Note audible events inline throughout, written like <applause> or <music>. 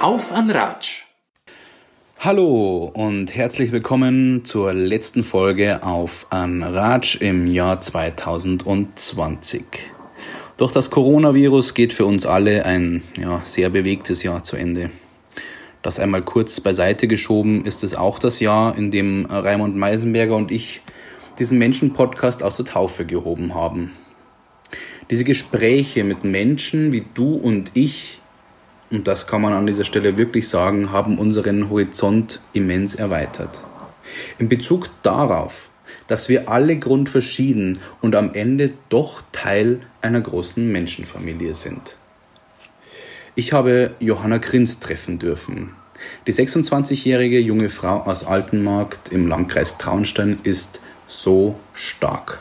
Auf an Ratsch! Hallo und herzlich willkommen zur letzten Folge auf an Ratsch im Jahr 2020. Durch das Coronavirus geht für uns alle ein ja, sehr bewegtes Jahr zu Ende. Das einmal kurz beiseite geschoben ist es auch das Jahr, in dem Raimund Meisenberger und ich diesen Menschen-Podcast aus der Taufe gehoben haben. Diese Gespräche mit Menschen wie du und ich, und das kann man an dieser Stelle wirklich sagen, haben unseren Horizont immens erweitert. In Bezug darauf, dass wir alle grundverschieden und am Ende doch Teil einer großen Menschenfamilie sind. Ich habe Johanna Grins treffen dürfen. Die 26-jährige junge Frau aus Altenmarkt im Landkreis Traunstein ist so stark.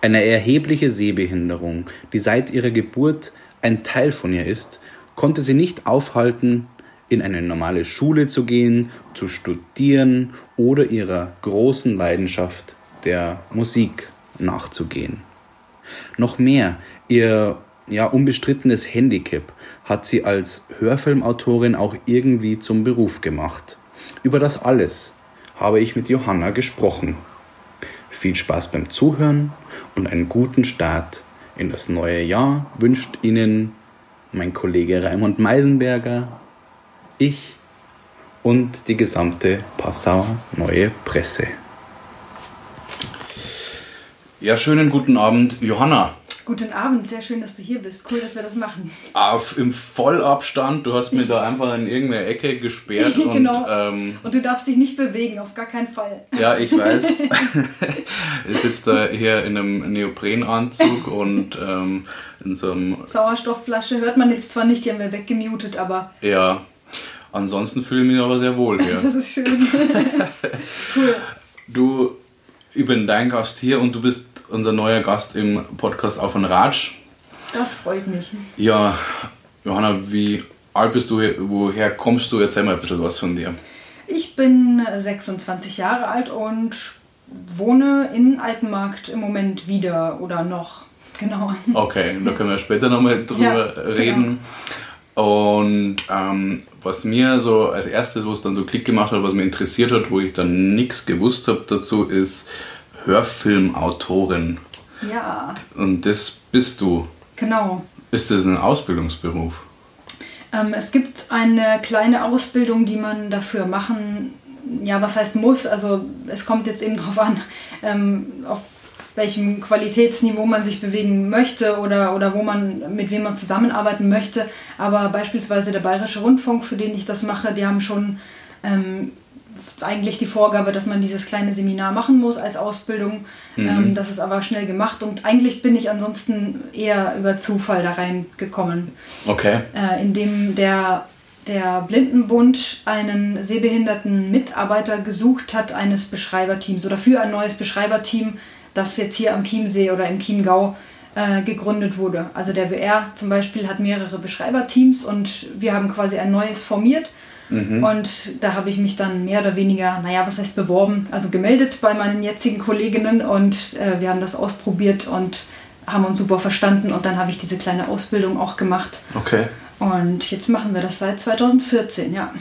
Eine erhebliche Sehbehinderung, die seit ihrer Geburt ein Teil von ihr ist, konnte sie nicht aufhalten, in eine normale Schule zu gehen, zu studieren oder ihrer großen Leidenschaft der Musik nachzugehen. Noch mehr, ihr ja unbestrittenes Handicap hat sie als Hörfilmautorin auch irgendwie zum Beruf gemacht. Über das alles habe ich mit Johanna gesprochen. Viel Spaß beim Zuhören und einen guten Start in das neue Jahr wünscht Ihnen mein Kollege Raimund Meisenberger, ich und die gesamte Passauer Neue Presse. Ja, schönen guten Abend, Johanna. Guten Abend, sehr schön, dass du hier bist. Cool, dass wir das machen. Auf, Im Vollabstand, du hast mir da einfach in irgendeine Ecke gesperrt. <laughs> und, genau. Ähm, und du darfst dich nicht bewegen, auf gar keinen Fall. Ja, ich weiß. <laughs> ich sitze da hier in einem Neoprenanzug und ähm, in so einem. Sauerstoffflasche hört man jetzt zwar nicht, die haben wir weggemutet, aber. Ja. Ansonsten fühle ich mich aber sehr wohl hier. <laughs> das ist schön. cool. Du, ich bin dein Gast hier und du bist unser neuer Gast im Podcast Auf ein Ratsch. Das freut mich. Ja, Johanna, wie alt bist du? Woher kommst du? Erzähl mal ein bisschen was von dir. Ich bin 26 Jahre alt und wohne in Altenmarkt im Moment wieder oder noch. <laughs> Genau. Okay, da können wir später nochmal drüber ja, genau. reden. Genau. Und ähm, was mir so als erstes, wo es dann so Klick gemacht hat, was mich interessiert hat, wo ich dann nichts gewusst habe dazu, ist, Hörfilmautorin. Ja. Und das bist du. Genau. Ist das ein Ausbildungsberuf? Ähm, es gibt eine kleine Ausbildung, die man dafür machen, ja, was heißt muss. Also es kommt jetzt eben darauf an, ähm, auf welchem Qualitätsniveau man sich bewegen möchte oder, oder wo man, mit wem man zusammenarbeiten möchte. Aber beispielsweise der Bayerische Rundfunk, für den ich das mache, die haben schon ähm, eigentlich die Vorgabe, dass man dieses kleine Seminar machen muss als Ausbildung. Mhm. Ähm, das ist aber schnell gemacht und eigentlich bin ich ansonsten eher über Zufall da reingekommen. Okay. Äh, indem der, der Blindenbund einen sehbehinderten Mitarbeiter gesucht hat eines Beschreiberteams oder für ein neues Beschreiberteam, das jetzt hier am Chiemsee oder im Chiemgau äh, gegründet wurde. Also der WR zum Beispiel hat mehrere Beschreiberteams und wir haben quasi ein neues formiert Mhm. Und da habe ich mich dann mehr oder weniger, naja, was heißt beworben, also gemeldet bei meinen jetzigen Kolleginnen und äh, wir haben das ausprobiert und haben uns super verstanden und dann habe ich diese kleine Ausbildung auch gemacht. Okay. Und jetzt machen wir das seit 2014, ja.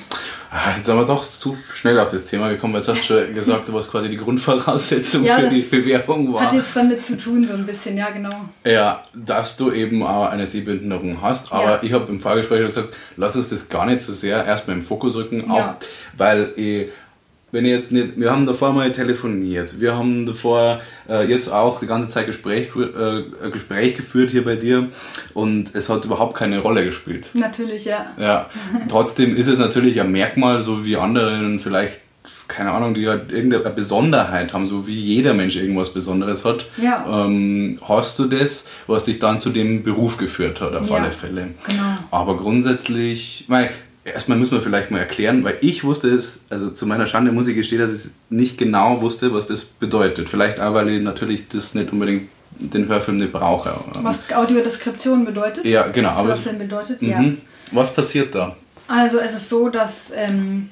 Ah, jetzt sind wir doch zu schnell auf das Thema gekommen. Jetzt hast du schon gesagt, was quasi die Grundvoraussetzung ja, für die Bewerbung war. Hat jetzt damit zu tun, so ein bisschen, ja, genau. Ja, dass du eben auch eine Sehbehinderung hast. Aber ja. ich habe im Vorgespräch gesagt, lass uns das gar nicht so sehr erstmal im Fokus rücken, auch ja. weil ich wenn ich jetzt nicht, wir haben davor mal telefoniert, wir haben davor äh, jetzt auch die ganze Zeit Gespräch, äh, Gespräch geführt hier bei dir und es hat überhaupt keine Rolle gespielt. Natürlich, ja. Ja, trotzdem ist es natürlich ein Merkmal, so wie andere vielleicht, keine Ahnung, die halt irgendeine Besonderheit haben, so wie jeder Mensch irgendwas Besonderes hat. Ja. Ähm, hast du das, was dich dann zu dem Beruf geführt hat, auf ja, alle Fälle. Genau. Aber grundsätzlich, weil erstmal müssen wir vielleicht mal erklären, weil ich wusste es, also zu meiner Schande muss ich gestehen, dass ich nicht genau wusste, was das bedeutet. Vielleicht auch, weil ich natürlich das nicht unbedingt den Hörfilm nicht brauche. Was Audiodeskription bedeutet? Ja, genau. Was Hörfilm bedeutet, mhm. ja. Was passiert da? Also es ist so, dass ähm,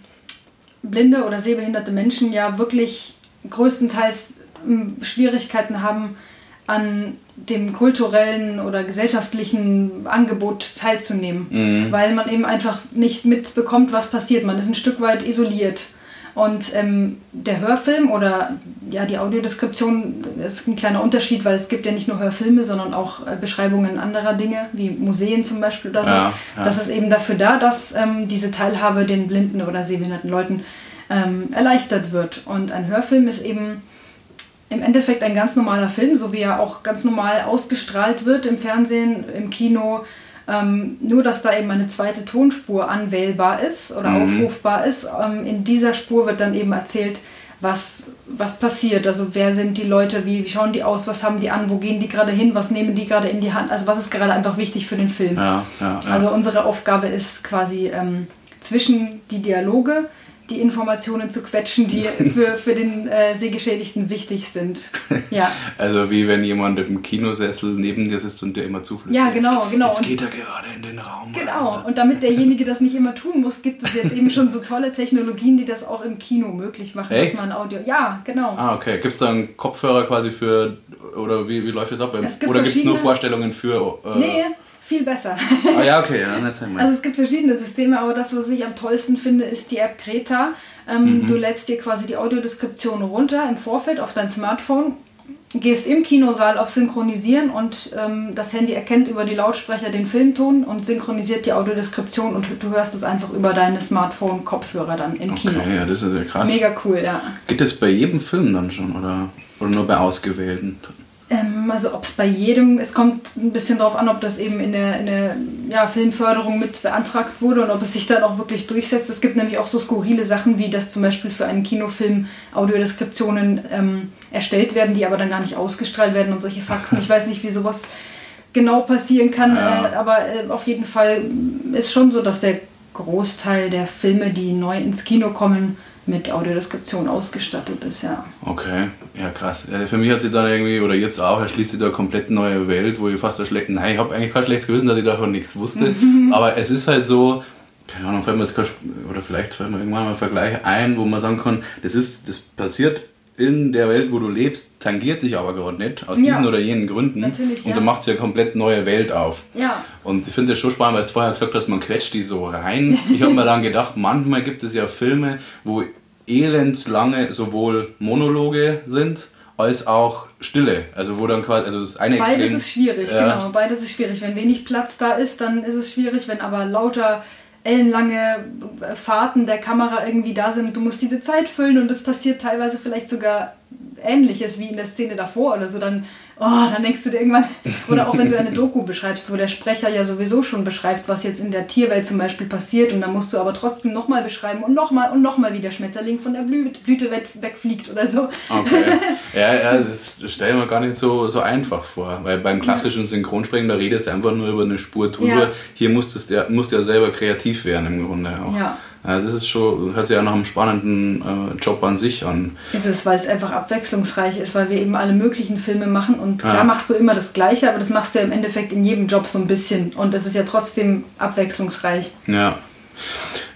blinde oder sehbehinderte Menschen ja wirklich größtenteils ähm, Schwierigkeiten haben, an dem kulturellen oder gesellschaftlichen Angebot teilzunehmen, Mhm. weil man eben einfach nicht mitbekommt, was passiert. Man ist ein Stück weit isoliert. Und ähm, der Hörfilm oder ja, die Audiodeskription ist ein kleiner Unterschied, weil es gibt ja nicht nur Hörfilme, sondern auch äh, Beschreibungen anderer Dinge, wie Museen zum Beispiel oder so. Ja, ja. Das ist eben dafür da, dass ähm, diese Teilhabe den blinden oder sehbehinderten Leuten ähm, erleichtert wird. Und ein Hörfilm ist eben im Endeffekt ein ganz normaler Film, so wie er auch ganz normal ausgestrahlt wird im Fernsehen, im Kino. Ähm, nur, dass da eben eine zweite Tonspur anwählbar ist oder Mhm. aufrufbar ist. Ähm, in dieser Spur wird dann eben erzählt, was, was passiert. Also wer sind die Leute, wie, wie schauen die aus, was haben die an, wo gehen die gerade hin, was nehmen die gerade in die Hand. Also was ist gerade einfach wichtig für den Film. Ja, ja, ja. Also unsere Aufgabe ist quasi ähm, zwischen die Dialoge die Informationen zu quetschen, die <laughs> für, für den äh, Sehgeschädigten wichtig sind. Ja. <laughs> Also wie wenn jemand im Kinosessel neben dir sitzt und dir immer zuflüstert. Ja, genau, genau. Jetzt Und- geht er gerade in den Raum. Genau, rein. und damit derjenige das nicht immer tun muss, gibt es jetzt eben schon so tolle Technologien, die das auch im Kino möglich machen, Echt? dass man Audio. Ja, genau. Ah, okay. Gibt es da einen Kopfhörer quasi für, oder wie, wie läuft das ab? Es gibt oder gibt es nur Vorstellungen für... Äh, Nee, viel besser. Ah ja, okay, ja, erzähl mal. Also es gibt verschiedene Systeme, aber das, was ich am tollsten finde, ist die App Greta. Ähm, Mhm. Du lädst dir quasi die Audiodeskription runter im Vorfeld auf dein Smartphone, gehst im Kinosaal auf Synchronisieren und ähm, das Handy erkennt über die Lautsprecher den Filmton und synchronisiert die Audiodeskription und du hörst es einfach über deine Smartphone-Kopfhörer dann im Kino. okay, ja, das ist ja krass. Mega cool, ja. Geht das bei jedem Film dann schon oder, oder nur bei ausgewählten? Ähm, also ob es bei jedem, es kommt ein bisschen darauf an, ob das eben in der, in der ja, Filmförderung mit beantragt wurde und ob es sich dann auch wirklich durchsetzt. Es gibt nämlich auch so skurrile Sachen, wie dass zum Beispiel für einen Kinofilm Audiodeskriptionen ähm, erstellt werden, die aber dann gar nicht ausgestrahlt werden und solche Faxen. Ich weiß nicht, wie sowas genau passieren kann, Ja. äh, aber äh, auf jeden Fall ist schon so, dass der Großteil der Filme, die neu ins Kino kommen, mit Audiodeskription ausgestattet ist, ja. Okay, ja krass. Äh, Für mich hat sie dann irgendwie, oder jetzt auch, erschließt sie da eine komplett neue Welt, wo ich fast schlecht, nein, ich habe eigentlich kein schlechtes Gewissen, dass ich davon nichts wusste, <laughs> aber es ist halt so, keine Ahnung, fällt mir jetzt kein, oder vielleicht fällt mir irgendwann mal ein Vergleich ein, wo man sagen kann, das ist, das passiert in der Welt, wo du lebst, tangiert dich aber gerade nicht, aus Ja. diesen oder jenen Gründen. Natürlich, und ja. du machst ja eine komplett neue Welt auf. Ja. Und ich finde das schon spannend, weil du vorher gesagt hast, man quetscht die so rein. Ich habe mir dann gedacht, manchmal gibt es ja Filme, wo elendslange sowohl Monologe sind, als auch Stille. Also wo dann quasi, also das eine Beides Extrem- ist schwierig, Ja. genau. Beides ist schwierig. Wenn wenig Platz da ist, dann ist es schwierig. Wenn aber lauter ellenlange Fahrten der Kamera irgendwie da sind, du musst diese Zeit füllen und es passiert teilweise vielleicht sogar Ähnliches wie in der Szene davor oder so, dann, oh, dann denkst du dir irgendwann, <laughs> oder auch wenn du eine Doku beschreibst, wo der Sprecher ja sowieso schon beschreibt, was jetzt in der Tierwelt zum Beispiel passiert und dann musst du aber trotzdem nochmal beschreiben und nochmal und nochmal, wie der Schmetterling von der Blü Blüte weg- wegfliegt oder so. Okay. <laughs> Ja, ja, das stelle ich mir gar nicht so, so einfach vor. Weil beim klassischen Synchronsprechen, da redest du einfach nur über eine Spur drüber. Ja. Hier musstest du, musst du ja selber kreativ werden im Grunde auch. Ja. Ja, das ist schon, hört sich ja nach einem spannenden äh, Job an sich an. ist es, weil es einfach abwechslungsreich ist, weil wir eben alle möglichen Filme machen und klar Ja. machst du immer das Gleiche, aber das machst du ja im Endeffekt in jedem Job so ein bisschen und es ist ja trotzdem abwechslungsreich. Ja.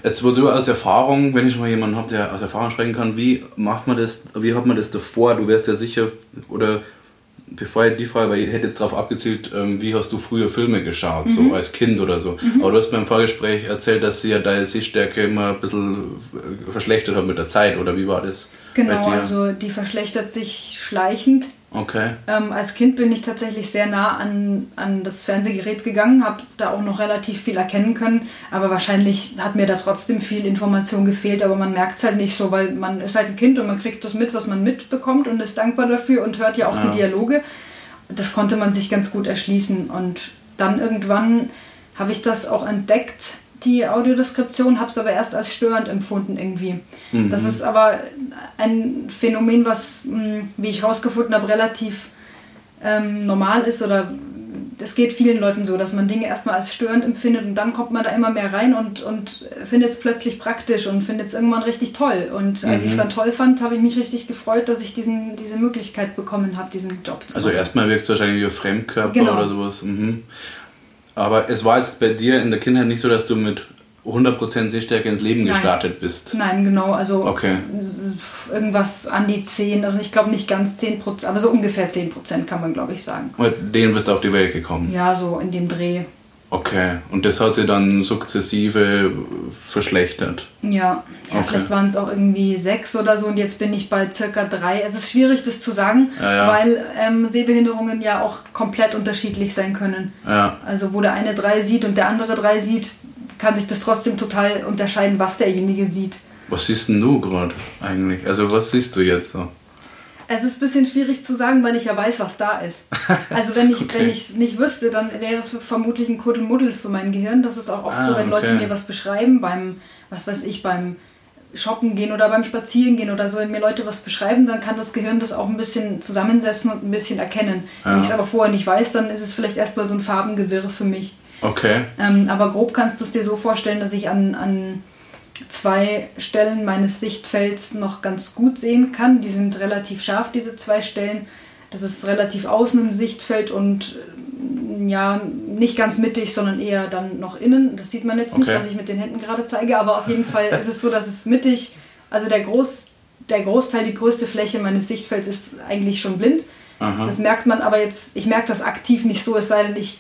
Jetzt, wo du aus Erfahrung, wenn ich schon mal jemanden habe, der aus Erfahrung sprechen kann, wie macht man das, wie hat man das davor? Du wärst ja sicher, oder bevor ich die Frage, weil ich hätte darauf abgezielt, ähm, wie hast du früher Filme geschaut, Mhm. so als Kind oder so. Aber du hast beim Vorgespräch erzählt, dass sie ja deine Sehstärke immer ein bisschen äh, verschlechtert hat mit der Zeit, oder wie war das Genau, also die verschlechtert sich schleichend. Okay. Ähm, als Kind bin ich tatsächlich sehr nah an, an das Fernsehgerät gegangen, habe da auch noch relativ viel erkennen können, aber wahrscheinlich hat mir da trotzdem viel Information gefehlt, aber man merkt es halt nicht so, weil man ist halt ein Kind und man kriegt das mit, was man mitbekommt und ist dankbar dafür und hört ja auch Ja. die Dialoge. Das konnte man sich ganz gut erschließen und dann irgendwann habe ich das auch entdeckt, die Audiodeskription, habe es aber erst als störend empfunden irgendwie. Das ist aber ein Phänomen, was, mh, wie ich rausgefunden habe, relativ ähm, normal ist oder es geht vielen Leuten so, dass man Dinge erstmal als störend empfindet und dann kommt man da immer mehr rein und, und findet es plötzlich praktisch und findet es irgendwann richtig toll. Und als Mhm. ich es dann toll fand, habe ich mich richtig gefreut, dass ich diesen, diese Möglichkeit bekommen habe, diesen Job zu Also machen. erstmal wirkt es wahrscheinlich wie ein Fremdkörper Genau. oder sowas. Mhm. Aber es war jetzt bei dir in der Kindheit nicht so, dass du mit 100% Sehstärke ins Leben Nein. gestartet bist. Nein, genau, also Okay. irgendwas an die 10, also ich glaube nicht ganz 10%, aber so ungefähr 10% kann man glaube ich sagen. Mit denen bist du auf die Welt gekommen. Ja, so in dem Dreh. Okay. Und das hat sich dann sukzessive verschlechtert. Ja, ja Okay. vielleicht waren es auch irgendwie sechs oder so und jetzt bin ich bei circa drei. Es ist schwierig, das zu sagen, Ja, ja. weil ähm, Sehbehinderungen ja auch komplett unterschiedlich sein können. Ja. Also wo der eine drei sieht und der andere drei sieht, kann sich das trotzdem total unterscheiden, was derjenige sieht. Was siehst denn du gerade eigentlich? Also was siehst du jetzt so? Es ist ein bisschen schwierig zu sagen, weil ich ja weiß, was da ist. <laughs> Also wenn ich Okay. wenn ich es nicht wüsste, dann wäre es vermutlich ein Kuddelmuddel für mein Gehirn. Das ist auch oft Ah, so, wenn Leute okay. mir was beschreiben, beim, was weiß ich, beim Shoppen gehen oder beim Spazieren gehen oder so, wenn mir Leute was beschreiben, dann kann das Gehirn das auch ein bisschen zusammensetzen und ein bisschen erkennen. Wenn Ja. ich es aber vorher nicht weiß, dann ist es vielleicht erstmal so ein Farbengewirr für mich. Okay. Ähm, aber grob kannst du es dir so vorstellen, dass ich an, an zwei Stellen meines Sichtfelds noch ganz gut sehen kann. Die sind relativ scharf, diese zwei Stellen. Das ist relativ außen im Sichtfeld und äh, ja, nicht ganz mittig, sondern eher dann noch innen. Das sieht man jetzt nicht, Okay. was ich mit den Händen gerade zeige, aber auf jeden Fall ist es so, dass es mittig, also der, Groß, der Großteil, die größte Fläche meines Sichtfelds ist eigentlich schon blind. Aha. Das merkt man aber jetzt, ich merke das aktiv nicht so, es sei denn, ich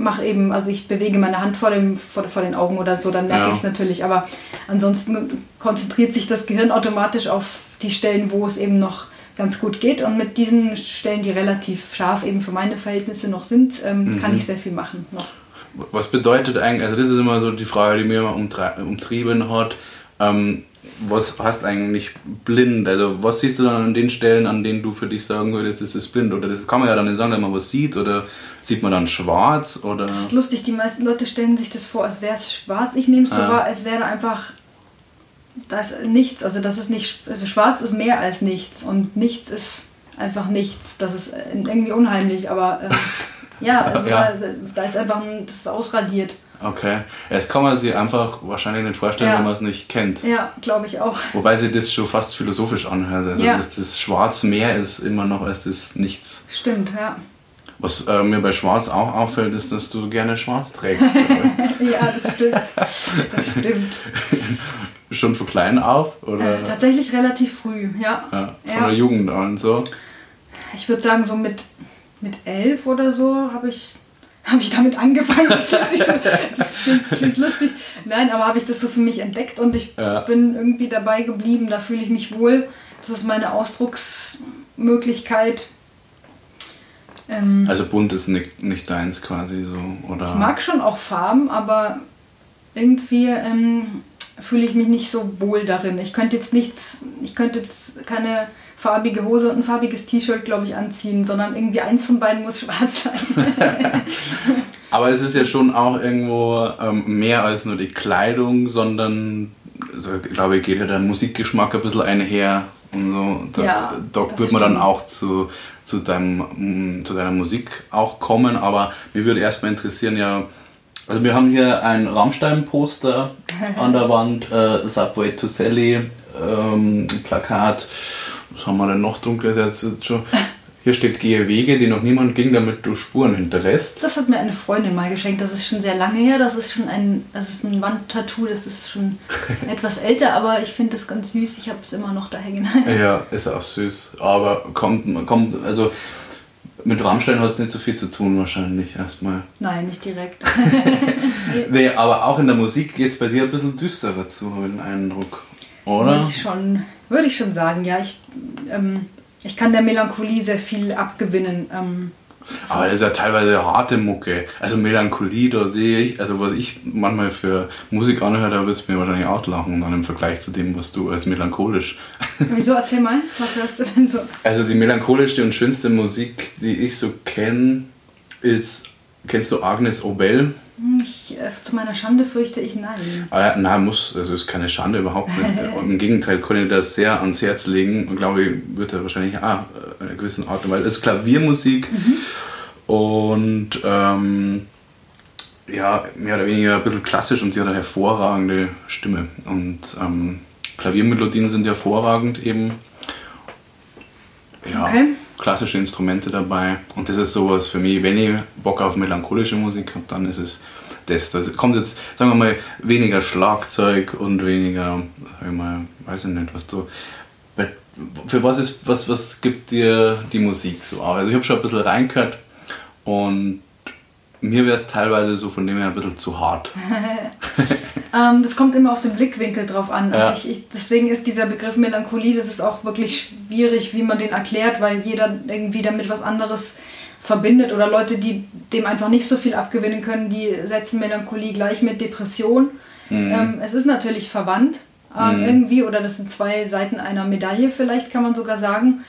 mache eben, also ich bewege meine Hand vor, dem, vor, vor den Augen oder so, dann merke Ja. ich es natürlich. Aber ansonsten konzentriert sich das Gehirn automatisch auf die Stellen, wo es eben noch ganz gut geht. Und mit diesen Stellen, die relativ scharf eben für meine Verhältnisse noch sind, ähm, Mhm. kann ich sehr viel machen noch. Was bedeutet eigentlich, also das ist immer so die Frage, die mir immer umtrie- umtrieben hat, ähm, was heißt eigentlich blind? Also was siehst du dann an den Stellen, an denen du für dich sagen würdest, das ist blind? Oder das kann man ja dann nicht sagen, wenn man was sieht, oder sieht man dann schwarz, oder... Das ist lustig, die meisten Leute stellen sich das vor, als wäre es schwarz. Ich nehme es so Ah. wahr, es wäre einfach, da ist nichts. Also das ist nicht, also schwarz ist mehr als nichts und nichts ist einfach nichts. Das ist äh, irgendwie unheimlich, aber ähm, <laughs> ja, also Ja. Da, da ist einfach, ein, das ist ausradiert. Okay. Das kann man sich einfach wahrscheinlich nicht vorstellen, Ja. wenn man es nicht kennt. Ja, glaube ich auch. Wobei sich das schon fast philosophisch anhört. Also Ja. dass das Schwarz mehr ist immer noch als das Nichts. Stimmt, ja. Was äh, mir bei Schwarz auch auffällt, ist, dass du gerne Schwarz trägst. <laughs> Ja, das stimmt. Das stimmt. <laughs> Schon von klein auf? Oder Äh, tatsächlich relativ früh, ja. ja, von Ja. der Jugend an so? Ich würde sagen, so mit, mit elf oder so habe ich, hab ich damit angefangen. Das klingt, so, <laughs> das klingt, klingt lustig. Nein, aber habe ich das so für mich entdeckt und ich Ja. bin irgendwie dabei geblieben. Da fühle ich mich wohl. Das ist meine Ausdrucksmöglichkeit. Ähm, Also bunt ist nicht, nicht deins quasi so, oder? ich mag schon auch Farben, aber irgendwie ähm, fühle ich mich nicht so wohl darin. Ich könnte jetzt nichts, ich könnte jetzt keine farbige Hose und ein farbiges T-Shirt, glaube ich, anziehen, sondern irgendwie eins von beiden muss <laughs> schwarz sein. <laughs> Aber es ist ja schon auch irgendwo ähm, mehr als nur die Kleidung, sondern also, ich glaube, geht ja der Musikgeschmack ein bisschen einher und so. Da, Ja, da wird man dann auch zu, zu, deinem, mm, zu deiner Musik auch kommen, aber mir würde erstmal interessieren, ja, also wir haben hier ein Rammstein-Poster an der Wand, äh, Subway to Sally, ähm, Plakat, was haben wir denn noch dunkles schon? Hier steht Gehe Wege, die noch niemand ging, damit du Spuren hinterlässt. Das hat mir eine Freundin mal geschenkt. Das ist schon sehr lange her. Das ist schon ein, das ist ein Wandtattoo. Das ist schon <laughs> etwas älter, aber ich finde das ganz süß. Ich habe es immer noch da hängen. Ja, ist auch süß. Aber kommt, kommt, also mit Rammstein hat nicht so viel zu tun wahrscheinlich erstmal. Nein, nicht direkt. <laughs> <laughs> Nee, aber auch in der Musik geht es bei dir ein bisschen düsterer zu, habe ich den Eindruck. Oder? Ich schon, würde ich schon sagen, ja. Ich, ähm, ich kann der Melancholie sehr viel abgewinnen. Ähm, Aber das ist ja teilweise harte Mucke. Also Melancholie, da sehe ich, also was ich manchmal für Musik anhöre, da wirst du mir wahrscheinlich auslachen dann im Vergleich zu dem, was du als melancholisch. <laughs> wieso? Erzähl mal, was hörst du denn so? Also die melancholischste und schönste Musik, die ich so kenne, ist, kennst du Agnes Obel? Hm, Ich, äh, zu meiner Schande fürchte ich nein. Ah nein, muss, also ist keine Schande überhaupt <laughs> nicht. Im Gegenteil, ich das sehr ans Herz legen und glaube ich, wird er wahrscheinlich auch in einer gewissen Art und Weise. Es ist Klaviermusik und ähm, ja, mehr oder weniger ein bisschen klassisch und sie hat eine hervorragende Stimme. Und ähm, Klaviermelodien sind hervorragend eben. Ja, Okay. Klassische Instrumente dabei. Und das ist sowas für mich, wenn ich Bock auf melancholische Musik habe, dann ist es das. Das kommt jetzt, sagen wir mal, weniger Schlagzeug und weniger, ich mal, weiß ich nicht, was du. Für was ist, was, was gibt dir die Musik so auch? Also ich habe schon ein bisschen reingehört und mir wäre es teilweise so von dem her ein bisschen zu hart. <laughs> ähm, das kommt immer auf den Blickwinkel drauf an. Also ja. ich, ich, deswegen ist dieser Begriff Melancholie, das ist auch wirklich schwierig, wie man den erklärt, weil jeder irgendwie damit was anderes verbindet oder Leute, die dem einfach nicht so viel abgewinnen können, die setzen Melancholie gleich mit Depression. Mhm. Ähm, es ist natürlich verwandt äh, mhm. irgendwie oder das sind zwei Seiten einer Medaille vielleicht, kann man sogar sagen.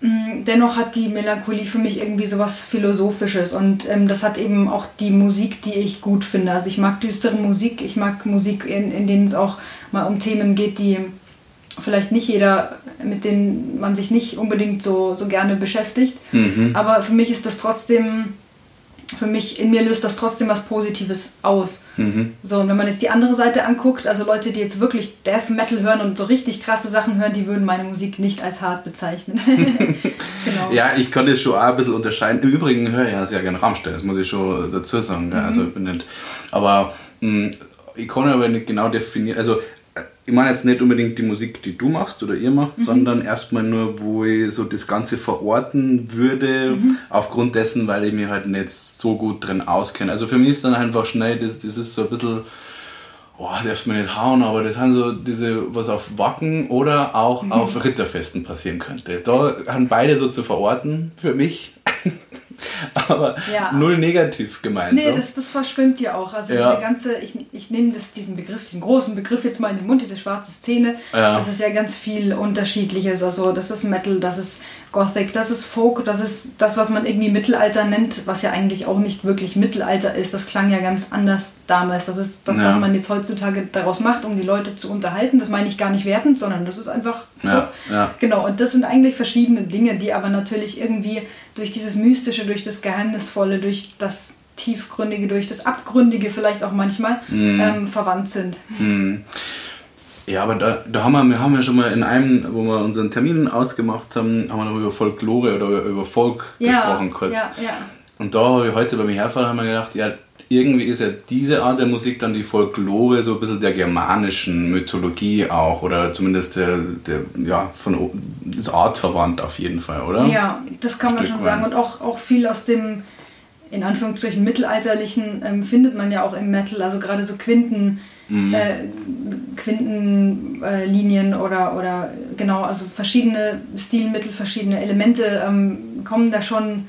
Mm, dennoch hat die Melancholie für mich irgendwie sowas Philosophisches und ähm, das hat eben auch die Musik, die ich gut finde. Also ich mag düstere Musik, ich mag Musik, in, in denen es auch mal um Themen geht, die vielleicht nicht jeder, mit denen man sich nicht unbedingt so, so gerne beschäftigt. Mhm. Aber für mich ist das trotzdem für mich, in mir löst das trotzdem was Positives aus. Mhm. So, und wenn man jetzt die andere Seite anguckt, also Leute, die jetzt wirklich Death Metal hören und so richtig krasse Sachen hören, die würden meine Musik nicht als hart bezeichnen. <laughs> <laughs> genau. Ja, ich das schon auch ein bisschen unterscheiden. Im Übrigen höre ich ja sehr gerne Rammstein, das muss ich schon dazu sagen. Mhm. Also, ich bin nicht, aber mh, hm, ich kann aber nicht genau definieren, also ich meine jetzt nicht unbedingt die Musik, die du machst oder ihr macht, mhm. sondern erstmal nur, wo ich so das Ganze verorten würde, mhm. aufgrund dessen, weil ich mich halt nicht so gut drin auskenne. Also für mich ist dann einfach schnell, das, das ist so ein bisschen, oh, darfst mir nicht hauen, aber das haben so diese, was auf Wacken oder auch mhm. auf Ritterfesten passieren könnte. Da haben beide so zu verorten für mich. <laughs> <laughs> aber ja. null negativ gemeint. Nee, so. das, das verschwimmt ja auch. Also ja. diese ganze, ich, ich nehme das, diesen Begriff, diesen großen Begriff jetzt mal in den Mund, diese schwarze Szene, ja. das ist ja ganz viel Unterschiedliches. Also das ist Metal, das ist Gothic, das ist Folk, das ist das, was man irgendwie Mittelalter nennt, was ja eigentlich auch nicht wirklich Mittelalter ist. Das klang ja ganz anders damals. Das ist das, was man jetzt heutzutage daraus macht, um die Leute zu unterhalten. Das meine ich gar nicht wertend, sondern das ist einfach so. Genau, und das sind eigentlich verschiedene Dinge, die aber natürlich irgendwie durch dieses Mystische, durch das Geheimnisvolle, durch das Tiefgründige, durch das Abgründige vielleicht auch manchmal mhm. ähm, verwandt sind. Mhm. Ja, aber da, da haben wir, wir haben ja schon mal in einem, wo wir unseren Termin ausgemacht haben, haben wir noch über Folklore oder über Volk ja, gesprochen kurz. Ja, ja. Und da habe ich heute bei mir herfahren haben wir gedacht, ja, irgendwie ist ja diese Art der Musik dann die Folklore so ein bisschen der germanischen Mythologie auch oder zumindest der, der ja, von das artverwandt auf jeden Fall, oder? Ja, das kann man schon sagen und auch, auch viel aus dem in Anführungsstrichen mittelalterlichen ähm, findet man ja auch im Metal, also gerade so Quinten, mhm. äh, Quintenlinien äh, oder, oder genau, also verschiedene Stilmittel, verschiedene Elemente ähm, kommen da schon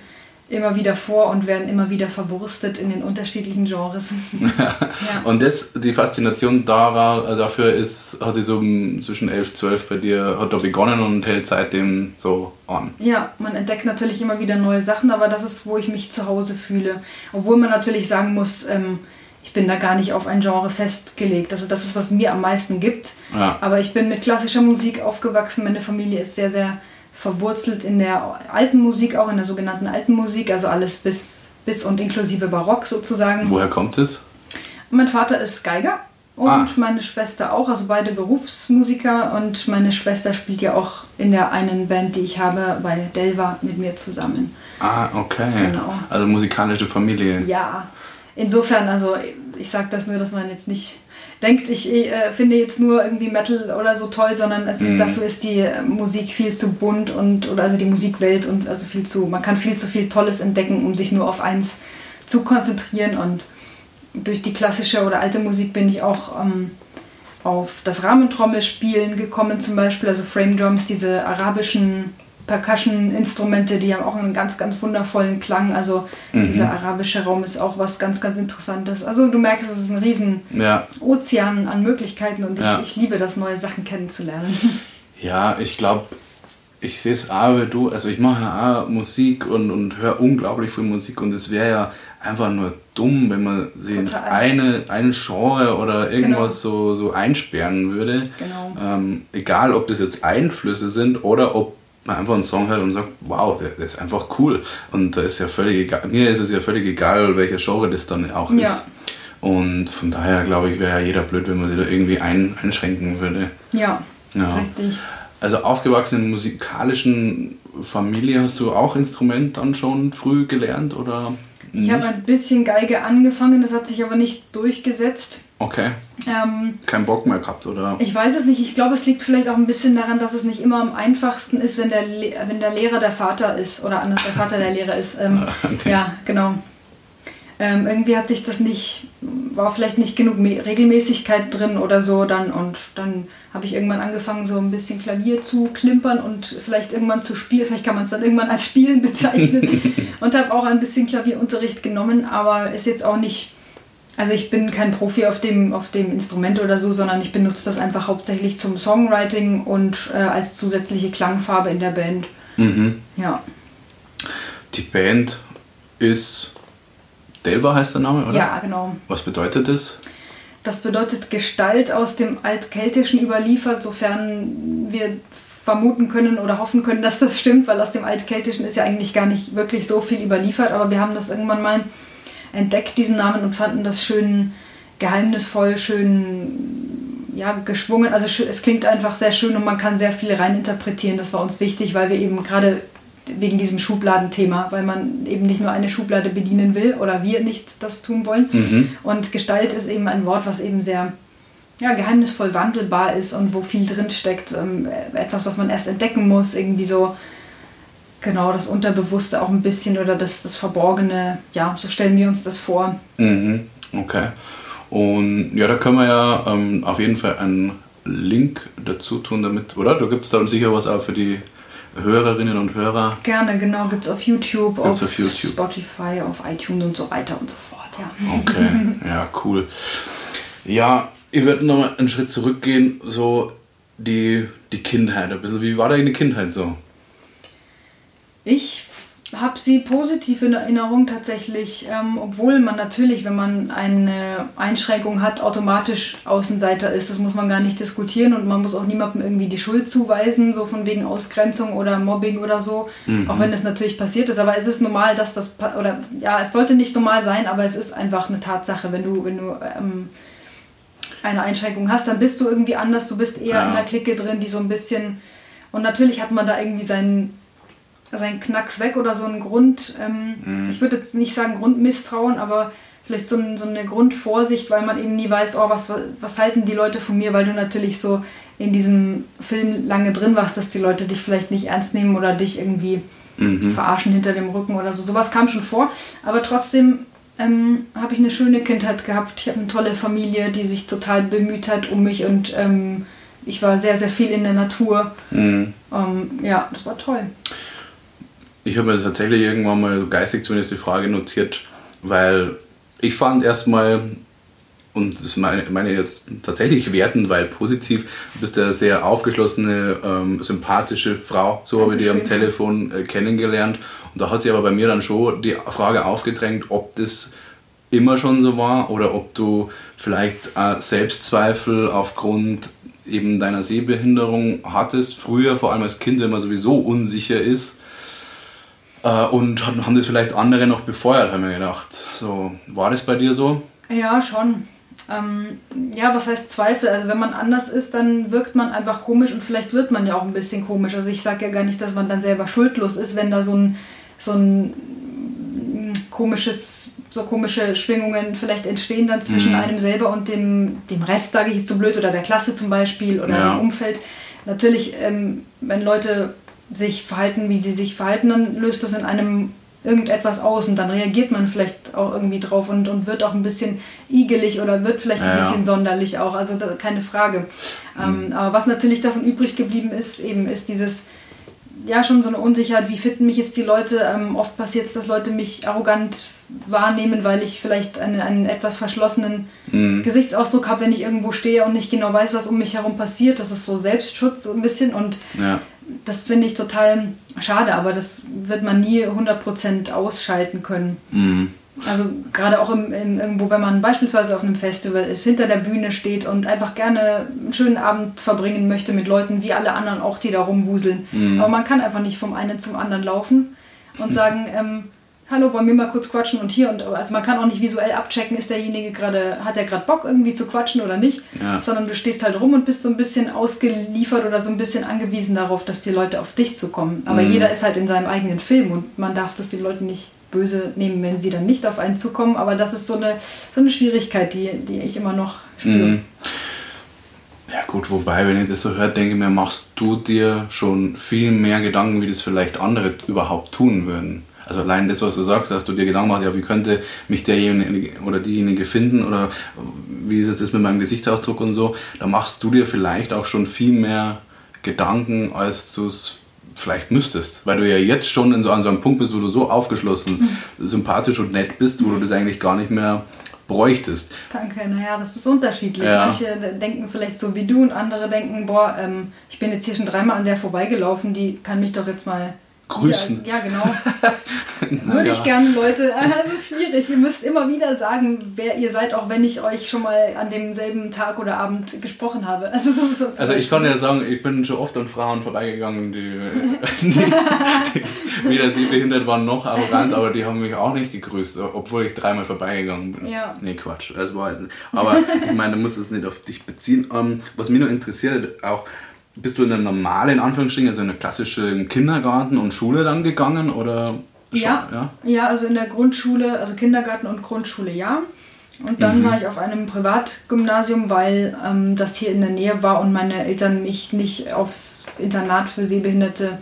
immer wieder vor und werden immer wieder verwurstet in den unterschiedlichen Genres. <laughs> ja. Und das, die Faszination daran, dafür ist, hat sich so zwischen 11, 12 bei dir, hat da begonnen und hält seitdem so an. Ja, man entdeckt natürlich immer wieder neue Sachen, aber das ist, wo ich mich zu Hause fühle. Obwohl man natürlich sagen muss, ähm, ich bin da gar nicht auf ein Genre festgelegt. Also das ist, was mir am meisten gibt. Ja. Aber ich bin mit klassischer Musik aufgewachsen. Meine Familie ist sehr, sehr verwurzelt in der alten Musik, auch in der sogenannten alten Musik, also alles bis, bis und inklusive Barock sozusagen. Woher kommt es? Mein Vater ist Geiger und ah. meine Schwester auch, also beide Berufsmusiker und meine Schwester spielt ja auch in der einen Band, die ich habe, bei Delva mit mir zusammen. Ah, okay. Genau. Also musikalische Familie. Ja. Insofern, also ich sage das nur, dass man jetzt nicht denkt, ich äh, finde jetzt nur irgendwie Metal oder so toll, sondern es ist, mhm. dafür ist die äh, Musik viel zu bunt und oder also die Musikwelt und also viel zu, man kann viel zu viel Tolles entdecken, um sich nur auf eins zu konzentrieren und durch die klassische oder alte Musik bin ich auch ähm, auf das Rahmentrommelspielen gekommen zum Beispiel, also Frame Drums, diese arabischen Percussion-Instrumente, die haben auch einen ganz, ganz wundervollen Klang. Also mhm. dieser arabische Raum ist auch was ganz, ganz Interessantes. Also du merkst, es ist ein riesen ja. Ozean an Möglichkeiten und ich, ja. ich liebe das, neue Sachen kennenzulernen. <laughs> Ja, ich glaube, ich sehe es auch wie du. Also ich mache ja auch Musik und, und höre unglaublich viel Musik und es wäre ja einfach nur dumm, wenn man sie in eine, eine Genre oder irgendwas genau. so, so einsperren würde. Genau. Ähm, egal, ob das jetzt Einflüsse sind oder ob man einfach einen Song hört und sagt, wow, der, der, ist einfach cool. Und da ist ja völlig egal, mir ist es ja völlig egal, welcher Genre das dann auch ja. ist. Und von daher glaube ich, wäre ja jeder blöd, wenn man sich da irgendwie ein, einschränken würde. Ja, ja. richtig. Also aufgewachsen in musikalischen Familie, hast du auch Instrument dann schon früh gelernt oder? Ich habe ein bisschen Geige angefangen, das hat sich aber nicht durchgesetzt. Okay. Ähm, Kein Bock mehr gehabt, oder? ich weiß es nicht. Ich glaube, es liegt vielleicht auch ein bisschen daran, dass es nicht immer am einfachsten ist, wenn der, Le wenn der Lehrer der Vater ist oder anders der Vater der Lehrer ist. Ähm, <laughs> Okay. Ja, genau. Ähm, irgendwie hat sich das nicht, war vielleicht nicht genug Me Regelmäßigkeit drin oder so dann und dann habe ich irgendwann angefangen, so ein bisschen Klavier zu klimpern und vielleicht irgendwann zu spielen. Vielleicht kann man es dann irgendwann als <laughs> Spielen bezeichnen <laughs> und habe auch ein bisschen Klavierunterricht genommen, aber ist jetzt auch nicht, also ich bin kein Profi auf dem, auf dem Instrument oder so, sondern ich benutze das einfach hauptsächlich zum Songwriting und äh, als zusätzliche Klangfarbe in der Band. Mhm. Ja. Die Band ist Delva heißt der Name, oder? Ja, genau. Was bedeutet das? Das bedeutet Gestalt aus dem Altkeltischen überliefert, sofern wir vermuten können oder hoffen können, dass das stimmt, weil aus dem Altkeltischen ist ja eigentlich gar nicht wirklich so viel überliefert, aber wir haben das irgendwann mal entdeckt, diesen Namen, und fanden das schön geheimnisvoll, schön ja, geschwungen. Also es klingt einfach sehr schön und man kann sehr viel reininterpretieren. Das war uns wichtig, weil wir eben gerade wegen diesem Schubladenthema, weil man eben nicht nur eine Schublade bedienen will oder wir nicht das tun wollen. Mhm. Und Gestalt ist eben ein Wort, was eben sehr ja, geheimnisvoll wandelbar ist und wo viel drin steckt. Ähm, etwas, was man erst entdecken muss, irgendwie so genau das Unterbewusste auch ein bisschen oder das, das Verborgene. Ja, so stellen wir uns das vor. Mhm. Okay. Und ja, da können wir ja ähm, auf jeden Fall einen Link dazu tun, damit, oder? Du gibst da sicher was auch für die Hörerinnen und Hörer. Gerne, genau, gibt es auf YouTube, auf, auf YouTube. Spotify, auf iTunes und so weiter und so fort. Ja. Okay, <laughs> ja, cool. Ja, ich würde nochmal einen Schritt zurückgehen, so die, die Kindheit ein bisschen. Wie war deine Kindheit so? Ich habe sie positiv in Erinnerung tatsächlich, ähm, obwohl man natürlich, wenn man eine Einschränkung hat, automatisch Außenseiter ist. Das muss man gar nicht diskutieren und man muss auch niemandem irgendwie die Schuld zuweisen, so von wegen Ausgrenzung oder Mobbing oder so. Auch wenn das natürlich passiert ist. Aber es ist normal, dass das, oder ja, es sollte nicht normal sein, aber es ist einfach eine Tatsache, wenn du, wenn du ähm, eine Einschränkung hast, dann bist du irgendwie anders, du bist eher Ja. in der Clique drin, die so ein bisschen. Und natürlich hat man da irgendwie seinen, seinen Knacks weg oder so einen Grund. Ähm, Ich würde jetzt nicht sagen Grundmisstrauen, aber vielleicht so, ein, so eine Grundvorsicht, weil man eben nie weiß, oh, was, was halten die Leute von mir, weil du natürlich so in diesem Film lange drin warst, dass die Leute dich vielleicht nicht ernst nehmen oder dich irgendwie verarschen hinter dem Rücken oder so. Sowas kam schon vor, aber trotzdem ähm, habe ich eine schöne Kindheit gehabt. Ich habe eine tolle Familie, die sich total bemüht hat um mich und ähm, ich war sehr, sehr viel in der Natur. Mhm. Ähm, ja, das war toll. Ich habe mir tatsächlich irgendwann mal geistig zumindest die Frage notiert, weil ich fand erstmal, und das meine, meine ich jetzt tatsächlich wertend, weil positiv, du bist ja eine sehr aufgeschlossene, ähm, sympathische Frau, so habe ich die am. Telefon äh, kennengelernt. Und da hat sich aber bei mir dann schon die Frage aufgedrängt, ob das immer schon so war oder ob du vielleicht äh, Selbstzweifel aufgrund eben deiner Sehbehinderung hattest, früher vor allem als Kind, wenn man sowieso unsicher ist. Äh, und haben das vielleicht andere noch befeuert, haben wir gedacht. So, war das bei dir so? Ja, schon. Ähm, ja, was heißt Zweifel? Also wenn man anders ist, dann wirkt man einfach komisch und vielleicht wird man ja auch ein bisschen komisch. Also ich sage ja gar nicht, dass man dann selber schuldlos ist, wenn da so ein, so ein mm, komisches, so komische Schwingungen vielleicht entstehen dann zwischen Mhm. einem selber und dem, dem Rest, sage ich jetzt so blöd, oder der Klasse zum Beispiel oder Ja. dem Umfeld. Natürlich, ähm, wenn Leute sich verhalten, wie sie sich verhalten, dann löst das in einem irgendetwas aus und dann reagiert man vielleicht auch irgendwie drauf und, und wird auch ein bisschen igelig oder wird vielleicht Ja, ein ja. bisschen sonderlich auch, also da, keine Frage. Ähm, aber was natürlich davon übrig geblieben ist, eben ist dieses, ja schon so eine Unsicherheit, wie finden mich jetzt die Leute. Ähm, oft passiert es, dass Leute mich arrogant wahrnehmen, weil ich vielleicht einen, einen etwas verschlossenen Mhm. Gesichtsausdruck habe, wenn ich irgendwo stehe und nicht genau weiß, was um mich herum passiert. Das ist so Selbstschutz so ein bisschen und Ja. Das finde ich total schade, aber das wird man nie 100% ausschalten können. Mhm. Also gerade auch im, im, irgendwo, wenn man beispielsweise auf einem Festival ist, hinter der Bühne steht und einfach gerne einen schönen Abend verbringen möchte mit Leuten, wie alle anderen auch, die da rumwuseln. Mhm. Aber man kann einfach nicht vom einen zum anderen laufen und <laughs> sagen, ähm, hallo, wollen wir mal kurz quatschen und hier und also man kann auch nicht visuell abchecken, ist derjenige gerade, hat er gerade Bock irgendwie zu quatschen oder nicht, Ja. sondern du stehst halt rum und bist so ein bisschen ausgeliefert oder so ein bisschen angewiesen darauf, dass die Leute auf dich zukommen. Aber Mhm. jeder ist halt in seinem eigenen Film und man darf das die Leute nicht böse nehmen, wenn sie dann nicht auf einen zukommen. Aber das ist so eine, so eine Schwierigkeit, die, die ich immer noch spüre. Mhm. Ja gut, wobei, wenn ich das so höre, denke ich mir, machst du dir schon viel mehr Gedanken, wie das vielleicht andere überhaupt tun würden. Also allein das, was du sagst, dass du dir Gedanken machst, ja, wie könnte mich derjenige oder diejenige finden oder wie ist es jetzt mit meinem Gesichtsausdruck und so, da machst du dir vielleicht auch schon viel mehr Gedanken, als du es vielleicht müsstest. Weil du ja jetzt schon in so, an so einem Punkt bist, wo du so aufgeschlossen, sympathisch und nett bist, wo du das eigentlich gar nicht mehr bräuchtest. Danke, naja, das ist unterschiedlich. Ja. Manche denken vielleicht so wie du und andere denken, boah, ähm, ich bin jetzt hier schon dreimal an der vorbeigelaufen, die kann mich doch jetzt mal Grüßen. Ja, ja genau. <laughs> Würde ich gerne, Leute. <laughs> Es ist schwierig. Ihr müsst immer wieder sagen, wer ihr seid, auch wenn ich euch schon mal an demselben Tag oder Abend gesprochen habe. Also, so, so Also ich kann ja sagen, ich bin schon oft an Frauen vorbeigegangen, die, die, weder sehbehindert waren noch arrogant, aber die haben mich auch nicht gegrüßt, obwohl ich dreimal vorbeigegangen bin. Ja. Nee, Quatsch. Das war, aber ich meine, du musst es nicht auf dich beziehen. Ähm, was mich nur interessiert, auch bist du in eine normale, in Anführungsstrichen, also in eine klassische Kindergarten und Schule dann gegangen oder? Ja, ja? ja, also in der Grundschule, also Kindergarten und Grundschule ja. Und dann war ich auf einem Privatgymnasium, weil ähm, das hier in der Nähe war und meine Eltern mich nicht aufs Internat für Sehbehinderte,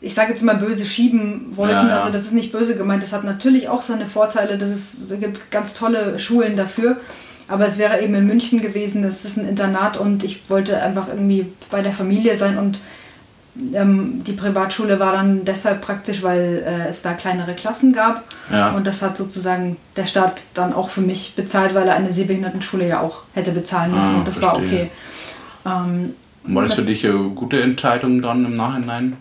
ich sage jetzt mal böse schieben wollten. Ja, ja. Also das ist nicht böse gemeint. Das hat natürlich auch seine Vorteile. Das ist, es gibt ganz tolle Schulen dafür. Aber es wäre eben in München gewesen, das ist ein Internat und ich wollte einfach irgendwie bei der Familie sein und ähm, die Privatschule war dann deshalb praktisch, weil äh, es da kleinere Klassen gab. Ja. Und das hat sozusagen der Staat dann auch für mich bezahlt, weil er eine Sehbehindertenschule ja auch hätte bezahlen müssen. Ah, und das war verstehe. okay. Ähm, War das für dich eine gute Entscheidung dann im Nachhinein?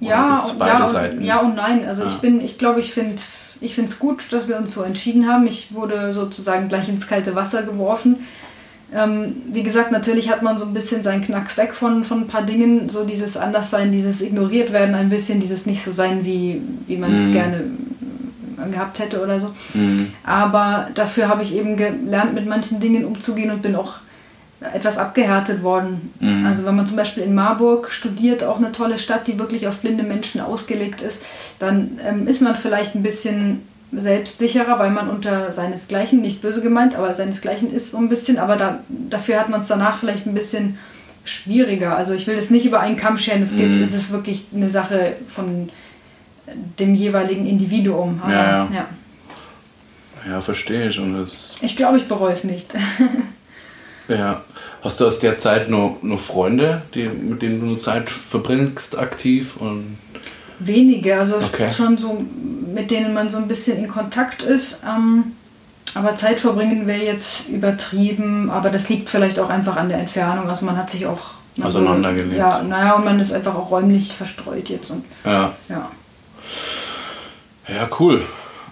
Ja, ja, und, ja und nein. Also Ah. ich bin, ich glaube, ich finde es ich find's gut, dass wir uns so entschieden haben. Ich wurde sozusagen gleich ins kalte Wasser geworfen. Ähm, wie gesagt, natürlich hat man so ein bisschen seinen Knacks weg von, von ein paar Dingen, so dieses Anderssein, dieses ignoriert werden ein bisschen, dieses nicht so sein, wie, wie man es Mhm. gerne äh, gehabt hätte oder so. Mhm. Aber dafür habe ich eben gelernt, mit manchen Dingen umzugehen und bin auch etwas abgehärtet worden. Mhm. Also wenn man zum Beispiel in Marburg studiert, auch eine tolle Stadt, die wirklich auf blinde Menschen ausgelegt ist, dann ähm, ist man vielleicht ein bisschen selbstsicherer, weil man unter seinesgleichen, nicht böse gemeint, aber seinesgleichen ist so ein bisschen, aber da, dafür hat man es danach vielleicht ein bisschen schwieriger. Also ich will das nicht über einen Kamm scheren, es, geht, Mhm. es ist wirklich eine Sache von dem jeweiligen Individuum. Aber, Ja, ja. ja. Ja, verstehe ich. Und das Ich glaube, ich bereue es nicht. <laughs> Ja. Hast du aus der Zeit noch, noch Freunde, die, mit denen du nur Zeit verbringst, aktiv? Und Wenige, also Okay. schon so, mit denen man so ein bisschen in Kontakt ist. Ähm, aber Zeit verbringen wäre jetzt übertrieben, aber das liegt vielleicht auch einfach an der Entfernung. Also man hat sich auch Auseinandergelebt. Ja, naja, und man ist einfach auch räumlich verstreut jetzt. Und ja. ja. ja, cool.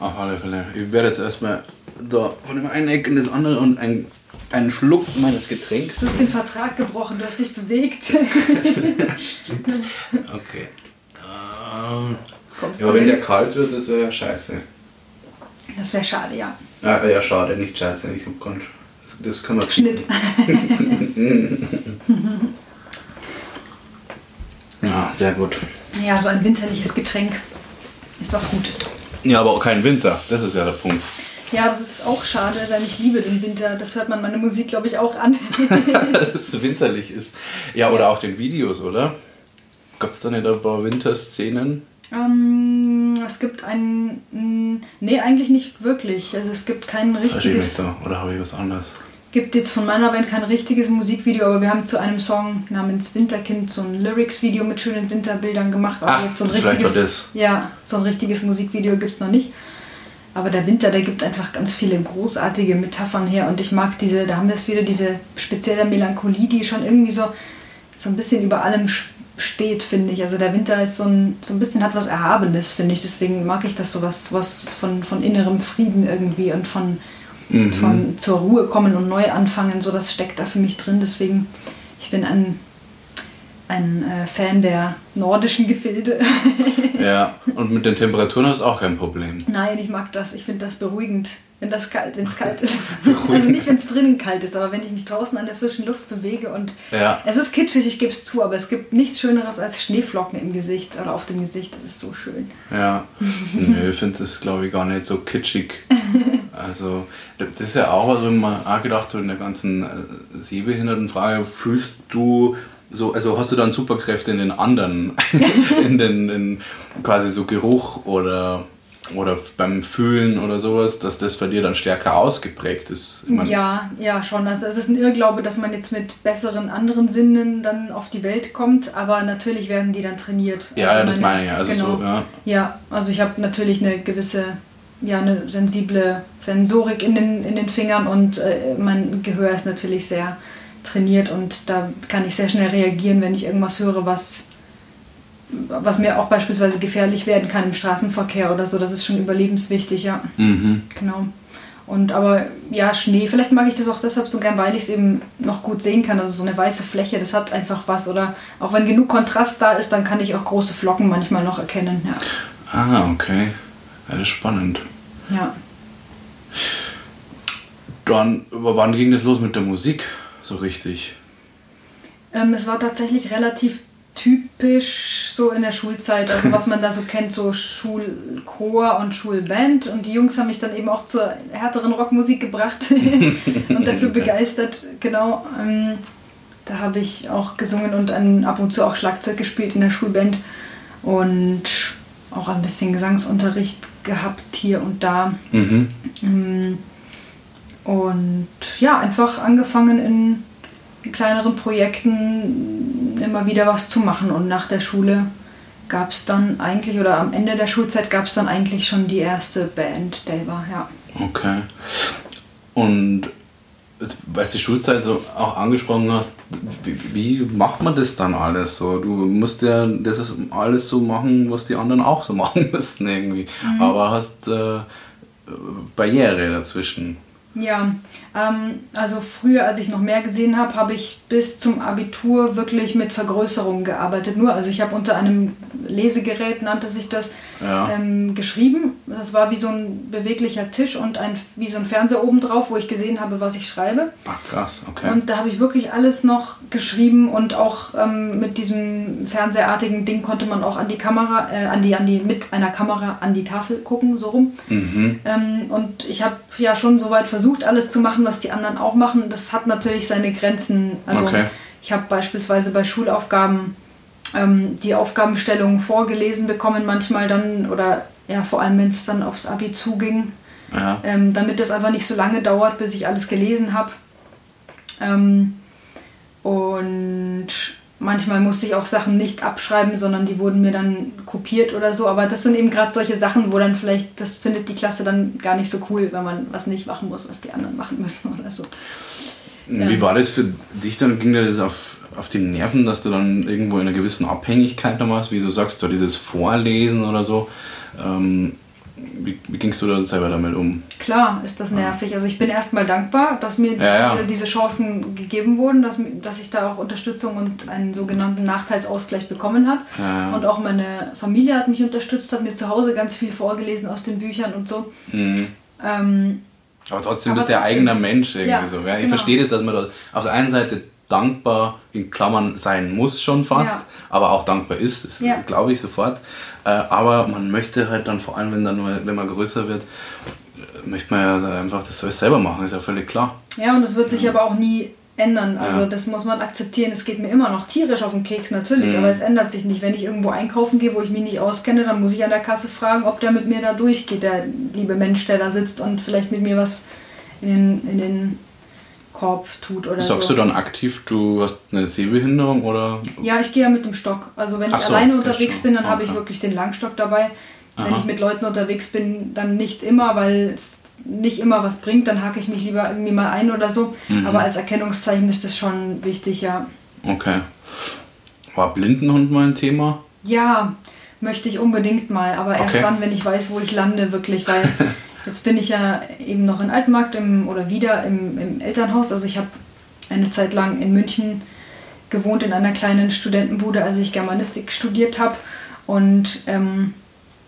Auf alle Fälle. Ich werde jetzt erstmal da von dem einen Eck in das andere und ein, einen Schluck meines Getränks. Du hast den Vertrag gebrochen, du hast dich bewegt. <laughs> Okay. Ähm, Kommst ja, du wenn der kalt wird, das wäre ja scheiße. das wäre schade, ja. Ja, ja, schade, nicht scheiße. Ich hab grad, das können wir Schnitt. <laughs> Ja, sehr gut. Ja, so ein winterliches Getränk ist was Gutes. Ja, aber auch kein Winter. Das ist ja der Punkt. Ja, das ist auch schade, denn ich liebe den Winter. Das hört man meine Musik, glaube ich, auch an. <laughs> dass es winterlich ist. Ja, oder Ja. auch den Videos, oder? Gab es da nicht ein paar Winterszenen? ähm, es gibt ein. mh, Nee, eigentlich nicht wirklich. Also es gibt kein richtiges. da? Oder habe ich was anderes? gibt jetzt von meiner Band kein richtiges Musikvideo, aber wir haben zu einem Song namens Winterkind so ein Lyrics-Video mit schönen Winterbildern gemacht. Aber Ach, jetzt so ein richtiges. Ja, so ein richtiges Musikvideo gibt es noch nicht. Aber der Winter, der gibt einfach ganz viele großartige Metaphern her. Und ich mag diese, da haben wir es wieder, diese spezielle Melancholie, die schon irgendwie so, so ein bisschen über allem steht, finde ich. Also der Winter ist so ein, so ein bisschen hat was Erhabenes, finde ich. Deswegen mag ich das so was, was von, von innerem Frieden irgendwie und von, Mhm. von zur Ruhe kommen und neu anfangen. So, das steckt da für mich drin. Deswegen, ich bin ein, ein äh, Fan der nordischen Gefilde. <laughs> ja, und mit den Temperaturen hast du auch kein Problem. Nein, ich mag das. Ich finde das beruhigend wenn das kalt, wenn es kalt <laughs> ist. also nicht, wenn es drinnen kalt ist, aber wenn ich mich draußen an der frischen Luft bewege und ja. es ist kitschig, ich gebe es zu, aber es gibt nichts Schöneres als Schneeflocken im Gesicht oder auf dem Gesicht. Das ist so schön. Ja, <laughs> nö, ich finde das glaube ich gar nicht so kitschig. Also das ist ja auch, was ich mir auch gedacht habe in der ganzen äh, Sehbehindertenfrage, fühlst du so, also hast du dann Superkräfte in den anderen, <laughs> in den in quasi so Geruch oder oder beim Fühlen oder sowas, dass das bei dir dann stärker ausgeprägt ist. Ich mein, ja, ja, schon. Also es ist ein Irrglaube, dass man jetzt mit besseren anderen Sinnen dann auf die Welt kommt, aber natürlich werden die dann trainiert. Ja, also das meine ich ja. Also genau. so, ja. ja, also ich habe natürlich eine gewisse, ja, eine sensible Sensorik in den, in den Fingern und äh, mein Gehör ist natürlich sehr trainiert und da kann ich sehr schnell reagieren, wenn ich irgendwas höre, was was mir auch beispielsweise gefährlich werden kann im Straßenverkehr oder so. Das ist schon überlebenswichtig, ja. Mhm. Genau. Und aber ja, Schnee, vielleicht mag ich das auch deshalb so gern, weil ich es eben noch gut sehen kann. Also so eine weiße Fläche, das hat einfach was. Oder auch wenn genug Kontrast da ist, dann kann ich auch große Flocken manchmal noch erkennen. Ja. Ah, okay. Ja, das ist spannend. Ja. Dann, wann ging das los mit der Musik? So richtig? Ähm, es war tatsächlich relativ typisch so in der Schulzeit, also <laughs> was man da so kennt, so Schulchor und Schulband. Und die Jungs haben mich dann eben auch zur härteren Rockmusik gebracht <laughs> und dafür begeistert. Genau, ähm, da habe ich auch gesungen und an, ab und zu auch Schlagzeug gespielt in der Schulband und auch ein bisschen Gesangsunterricht gehabt hier und da. Mhm. Ähm, und ja, einfach angefangen in kleineren Projekten immer wieder was zu machen. Und nach der Schule gab es dann eigentlich, oder am Ende der Schulzeit gab es dann eigentlich schon die erste Band, Delva, ja. Okay. Und weil du die Schulzeit so auch angesprochen hast, wie, wie, macht man das dann alles so? Du musst ja das alles so machen, was die anderen auch so <laughs> machen müssten irgendwie. Mhm. Aber hast äh, Barriere dazwischen. Ja, ähm, also früher, als ich noch mehr gesehen habe, habe ich bis zum Abitur wirklich mit Vergrößerungen gearbeitet. Nur, also ich habe unter einem Lesegerät, nannte sich das, ja. ähm, geschrieben. Das war wie so ein beweglicher Tisch und ein, wie so ein Fernseher oben drauf, wo ich gesehen habe, was ich schreibe. Ach krass, okay. Und da habe ich wirklich alles noch geschrieben und auch ähm, mit diesem fernsehartigen Ding konnte man auch an die Kamera, äh, an die, an die, mit einer Kamera an die Tafel gucken, so rum. Mhm. Ähm, und ich habe ja schon soweit versucht, alles zu machen, was die anderen auch machen. Das hat natürlich seine Grenzen. Also okay. ich habe beispielsweise bei Schulaufgaben ähm, die Aufgabenstellungen vorgelesen bekommen, manchmal dann, oder ja, vor allem wenn es dann aufs Abi zuging, ja. ähm, damit das einfach nicht so lange dauert, bis ich alles gelesen habe. Ähm, und manchmal musste ich auch Sachen nicht abschreiben, sondern die wurden mir dann kopiert oder so. Aber das sind eben gerade solche Sachen, wo dann vielleicht, das findet die Klasse dann gar nicht so cool, wenn man was nicht machen muss, was die anderen machen müssen <laughs> oder so. Wie war das für dich dann? Ging das auf auf die Nerven, dass du dann irgendwo in einer gewissen Abhängigkeit noch warst, wie du sagst, da dieses Vorlesen oder so. Ähm, wie, wie gingst du dann selber damit um? Klar ist das nervig. Also ich bin erstmal dankbar, dass mir ja, ja. Diese, diese, Chancen gegeben wurden, dass, dass ich da auch Unterstützung und einen sogenannten Nachteilsausgleich bekommen habe. Ja, und auch meine Familie hat mich unterstützt, hat mir zu Hause ganz viel vorgelesen aus den Büchern und so. Mhm. Ähm, aber trotzdem aber bist du der eigener Mensch irgendwie so. Ich genau. verstehe das, dass man da auf der einen Seite dankbar in Klammern sein muss schon fast, ja. aber auch dankbar ist, das ja. glaube ich sofort. Äh, aber man möchte halt dann vor allem, wenn, dann, wenn man größer wird, äh, möchte man ja einfach das alles selber machen, ist ja völlig klar. Ja, und das wird sich ja. aber auch nie ändern. Also das muss man akzeptieren. Es geht mir immer noch tierisch auf den Keks, natürlich, mhm. aber es ändert sich nicht. Wenn ich irgendwo einkaufen gehe, wo ich mich nicht auskenne, dann muss ich an der Kasse fragen, ob der mit mir da durchgeht, der liebe Mensch, der da sitzt und vielleicht mit mir was in den, in den Korb tut oder Sagst so. du dann aktiv, du hast eine Sehbehinderung oder? Ja, ich gehe ja mit dem Stock. Also wenn Ach ich so, alleine unterwegs bin, dann ah, habe ich wirklich den Langstock dabei. Aha. Wenn ich mit Leuten unterwegs bin, dann nicht immer, weil es nicht immer was bringt, dann hake ich mich lieber irgendwie mal ein oder so. Mhm. Aber als Erkennungszeichen ist das schon wichtig, ja. Okay. War Blindenhund mal ein Thema? Ja, möchte ich unbedingt mal, aber erst okay. dann, wenn ich weiß, wo ich lande, wirklich, weil <laughs> Jetzt bin ich ja eben noch in Altenmarkt im, oder wieder im, im Elternhaus. Also ich habe eine Zeit lang in München gewohnt in einer kleinen Studentenbude, als ich Germanistik studiert habe. Und ähm,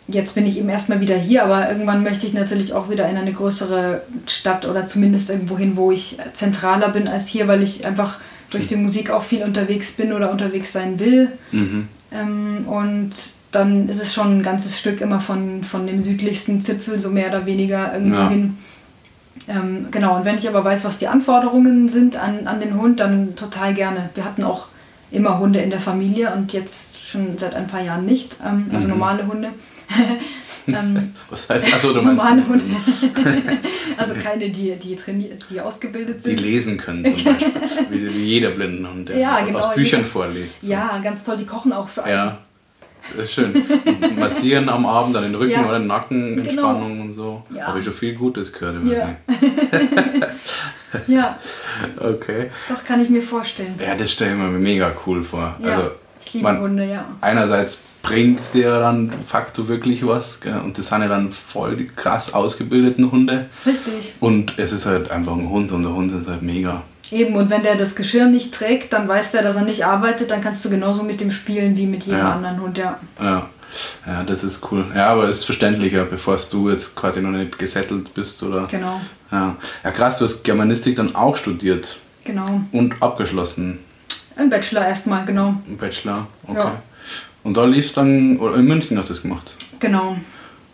jetzt bin ich eben erstmal wieder hier, aber irgendwann möchte ich natürlich auch wieder in eine größere Stadt oder zumindest irgendwo hin, wo ich zentraler bin als hier, weil ich einfach durch die Musik auch viel unterwegs bin oder unterwegs sein will. Mhm. Ähm, und dann ist es schon ein ganzes Stück immer von, von dem südlichsten Zipfel, so mehr oder weniger irgendwo ja. hin. Ähm, genau, und wenn ich aber weiß, was die Anforderungen sind an, an den Hund, dann total gerne. Wir hatten auch immer Hunde in der Familie und jetzt schon seit ein paar Jahren nicht, ähm, also mhm. normale Hunde. <laughs> ähm, Was heißt also, du meinst? Normale Hunde. <laughs> also keine, die, die trainiert, die ausgebildet sind. Die lesen können zum Beispiel. <laughs> wie, wie jeder Blindenhund, der ja, genau, aus Büchern jeder, vorliest. So. Ja, ganz toll. Die kochen auch für einen. Ja. Das ist schön. Massieren am Abend, dann den Rücken ja. oder den Nacken, genau. Entspannung genau. und so. Ja. Habe ich schon viel Gutes gehört. Ja. <laughs> ja. Okay. Doch, kann ich mir vorstellen. Ja, das stelle ich mir mega cool vor. Ja, also, ich liebe man, Hunde, ja. Einerseits bringt dir dann de facto wirklich was. Gell? Und das sind ja dann voll die krass ausgebildeten Hunde. Richtig. Und es ist halt einfach ein Hund und der Hund ist halt mega. Eben, und wenn der das Geschirr nicht trägt, dann weiß der, dass er nicht arbeitet, dann kannst du genauso mit dem spielen wie mit jedem ja. anderen Hund, ja. Ja. Ja, das ist cool. Ja, aber es ist verständlicher, bevor du jetzt quasi noch nicht gesettelt bist, oder? Genau. Ja. ja, krass, du hast Germanistik dann auch studiert. Genau. Und abgeschlossen. Ein Bachelor erstmal, genau. Ein Bachelor, okay. Ja. Und da lief es dann, oder in München hast du es gemacht? Genau.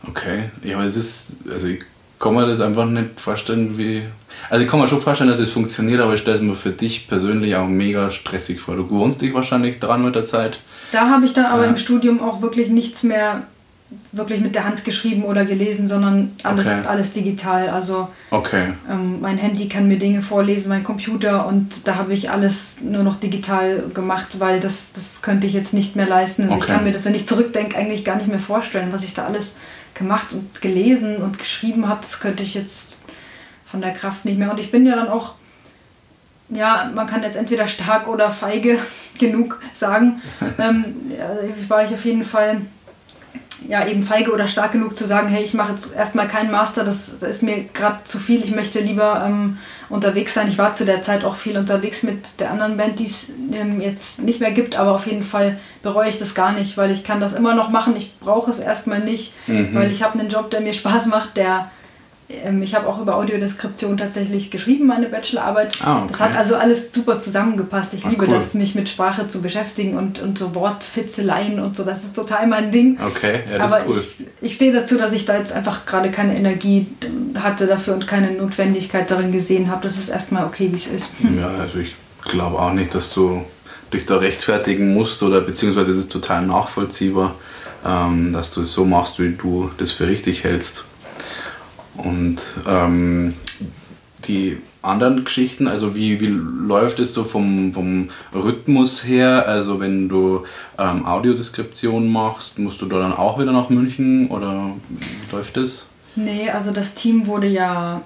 Okay. Ja, aber es ist, also ich kann mir das einfach nicht vorstellen, wie. Also ich kann mir schon vorstellen, dass es funktioniert, aber ich stelle es mir für dich persönlich auch mega stressig vor. Du gewohnst dich wahrscheinlich dran mit der Zeit. Da habe ich dann aber ja. im Studium auch wirklich nichts mehr wirklich mit der Hand geschrieben oder gelesen, sondern alles, okay. alles digital. Also okay. ähm, mein Handy kann mir Dinge vorlesen, mein Computer und da habe ich alles nur noch digital gemacht, weil das, das könnte ich jetzt nicht mehr leisten. Also okay. Ich kann mir das, wenn ich zurückdenke, eigentlich gar nicht mehr vorstellen, was ich da alles gemacht und gelesen und geschrieben habe. Das könnte ich jetzt von der Kraft nicht mehr. Und ich bin ja dann auch, ja, man kann jetzt entweder stark oder feige <laughs> genug sagen. <laughs> ähm, ja, war ich auf jeden Fall ja, eben feige oder stark genug zu sagen, hey, ich mache jetzt erstmal keinen Master, das, das ist mir gerade zu viel, ich möchte lieber ähm, unterwegs sein. Ich war zu der Zeit auch viel unterwegs mit der anderen Band, die es ähm, jetzt nicht mehr gibt, aber auf jeden Fall bereue ich das gar nicht, weil ich kann das immer noch machen. Ich brauche es erstmal nicht, mhm. weil ich habe einen Job, der mir Spaß macht, der ich habe auch über Audiodeskription tatsächlich geschrieben, meine Bachelorarbeit. Ah, okay. Das hat also alles super zusammengepasst. Ich ah, liebe cool. das, mich mit Sprache zu beschäftigen und, und so Wortfitzeleien und so. Das ist total mein Ding. Okay, ja, das Aber ist cool. ich, ich stehe dazu, dass ich da jetzt einfach gerade keine Energie hatte dafür und keine Notwendigkeit darin gesehen habe. Das ist erstmal okay, wie es ist. Ja, also ich glaube auch nicht, dass du dich da rechtfertigen musst oder beziehungsweise es ist total nachvollziehbar, ähm, dass du es so machst, wie du das für richtig hältst. Und ähm, die anderen Geschichten, also wie, wie läuft es so vom, vom Rhythmus her? Also wenn du ähm, Audiodeskription machst, musst du da dann auch wieder nach München oder wie läuft es? Nee, also das Team wurde ja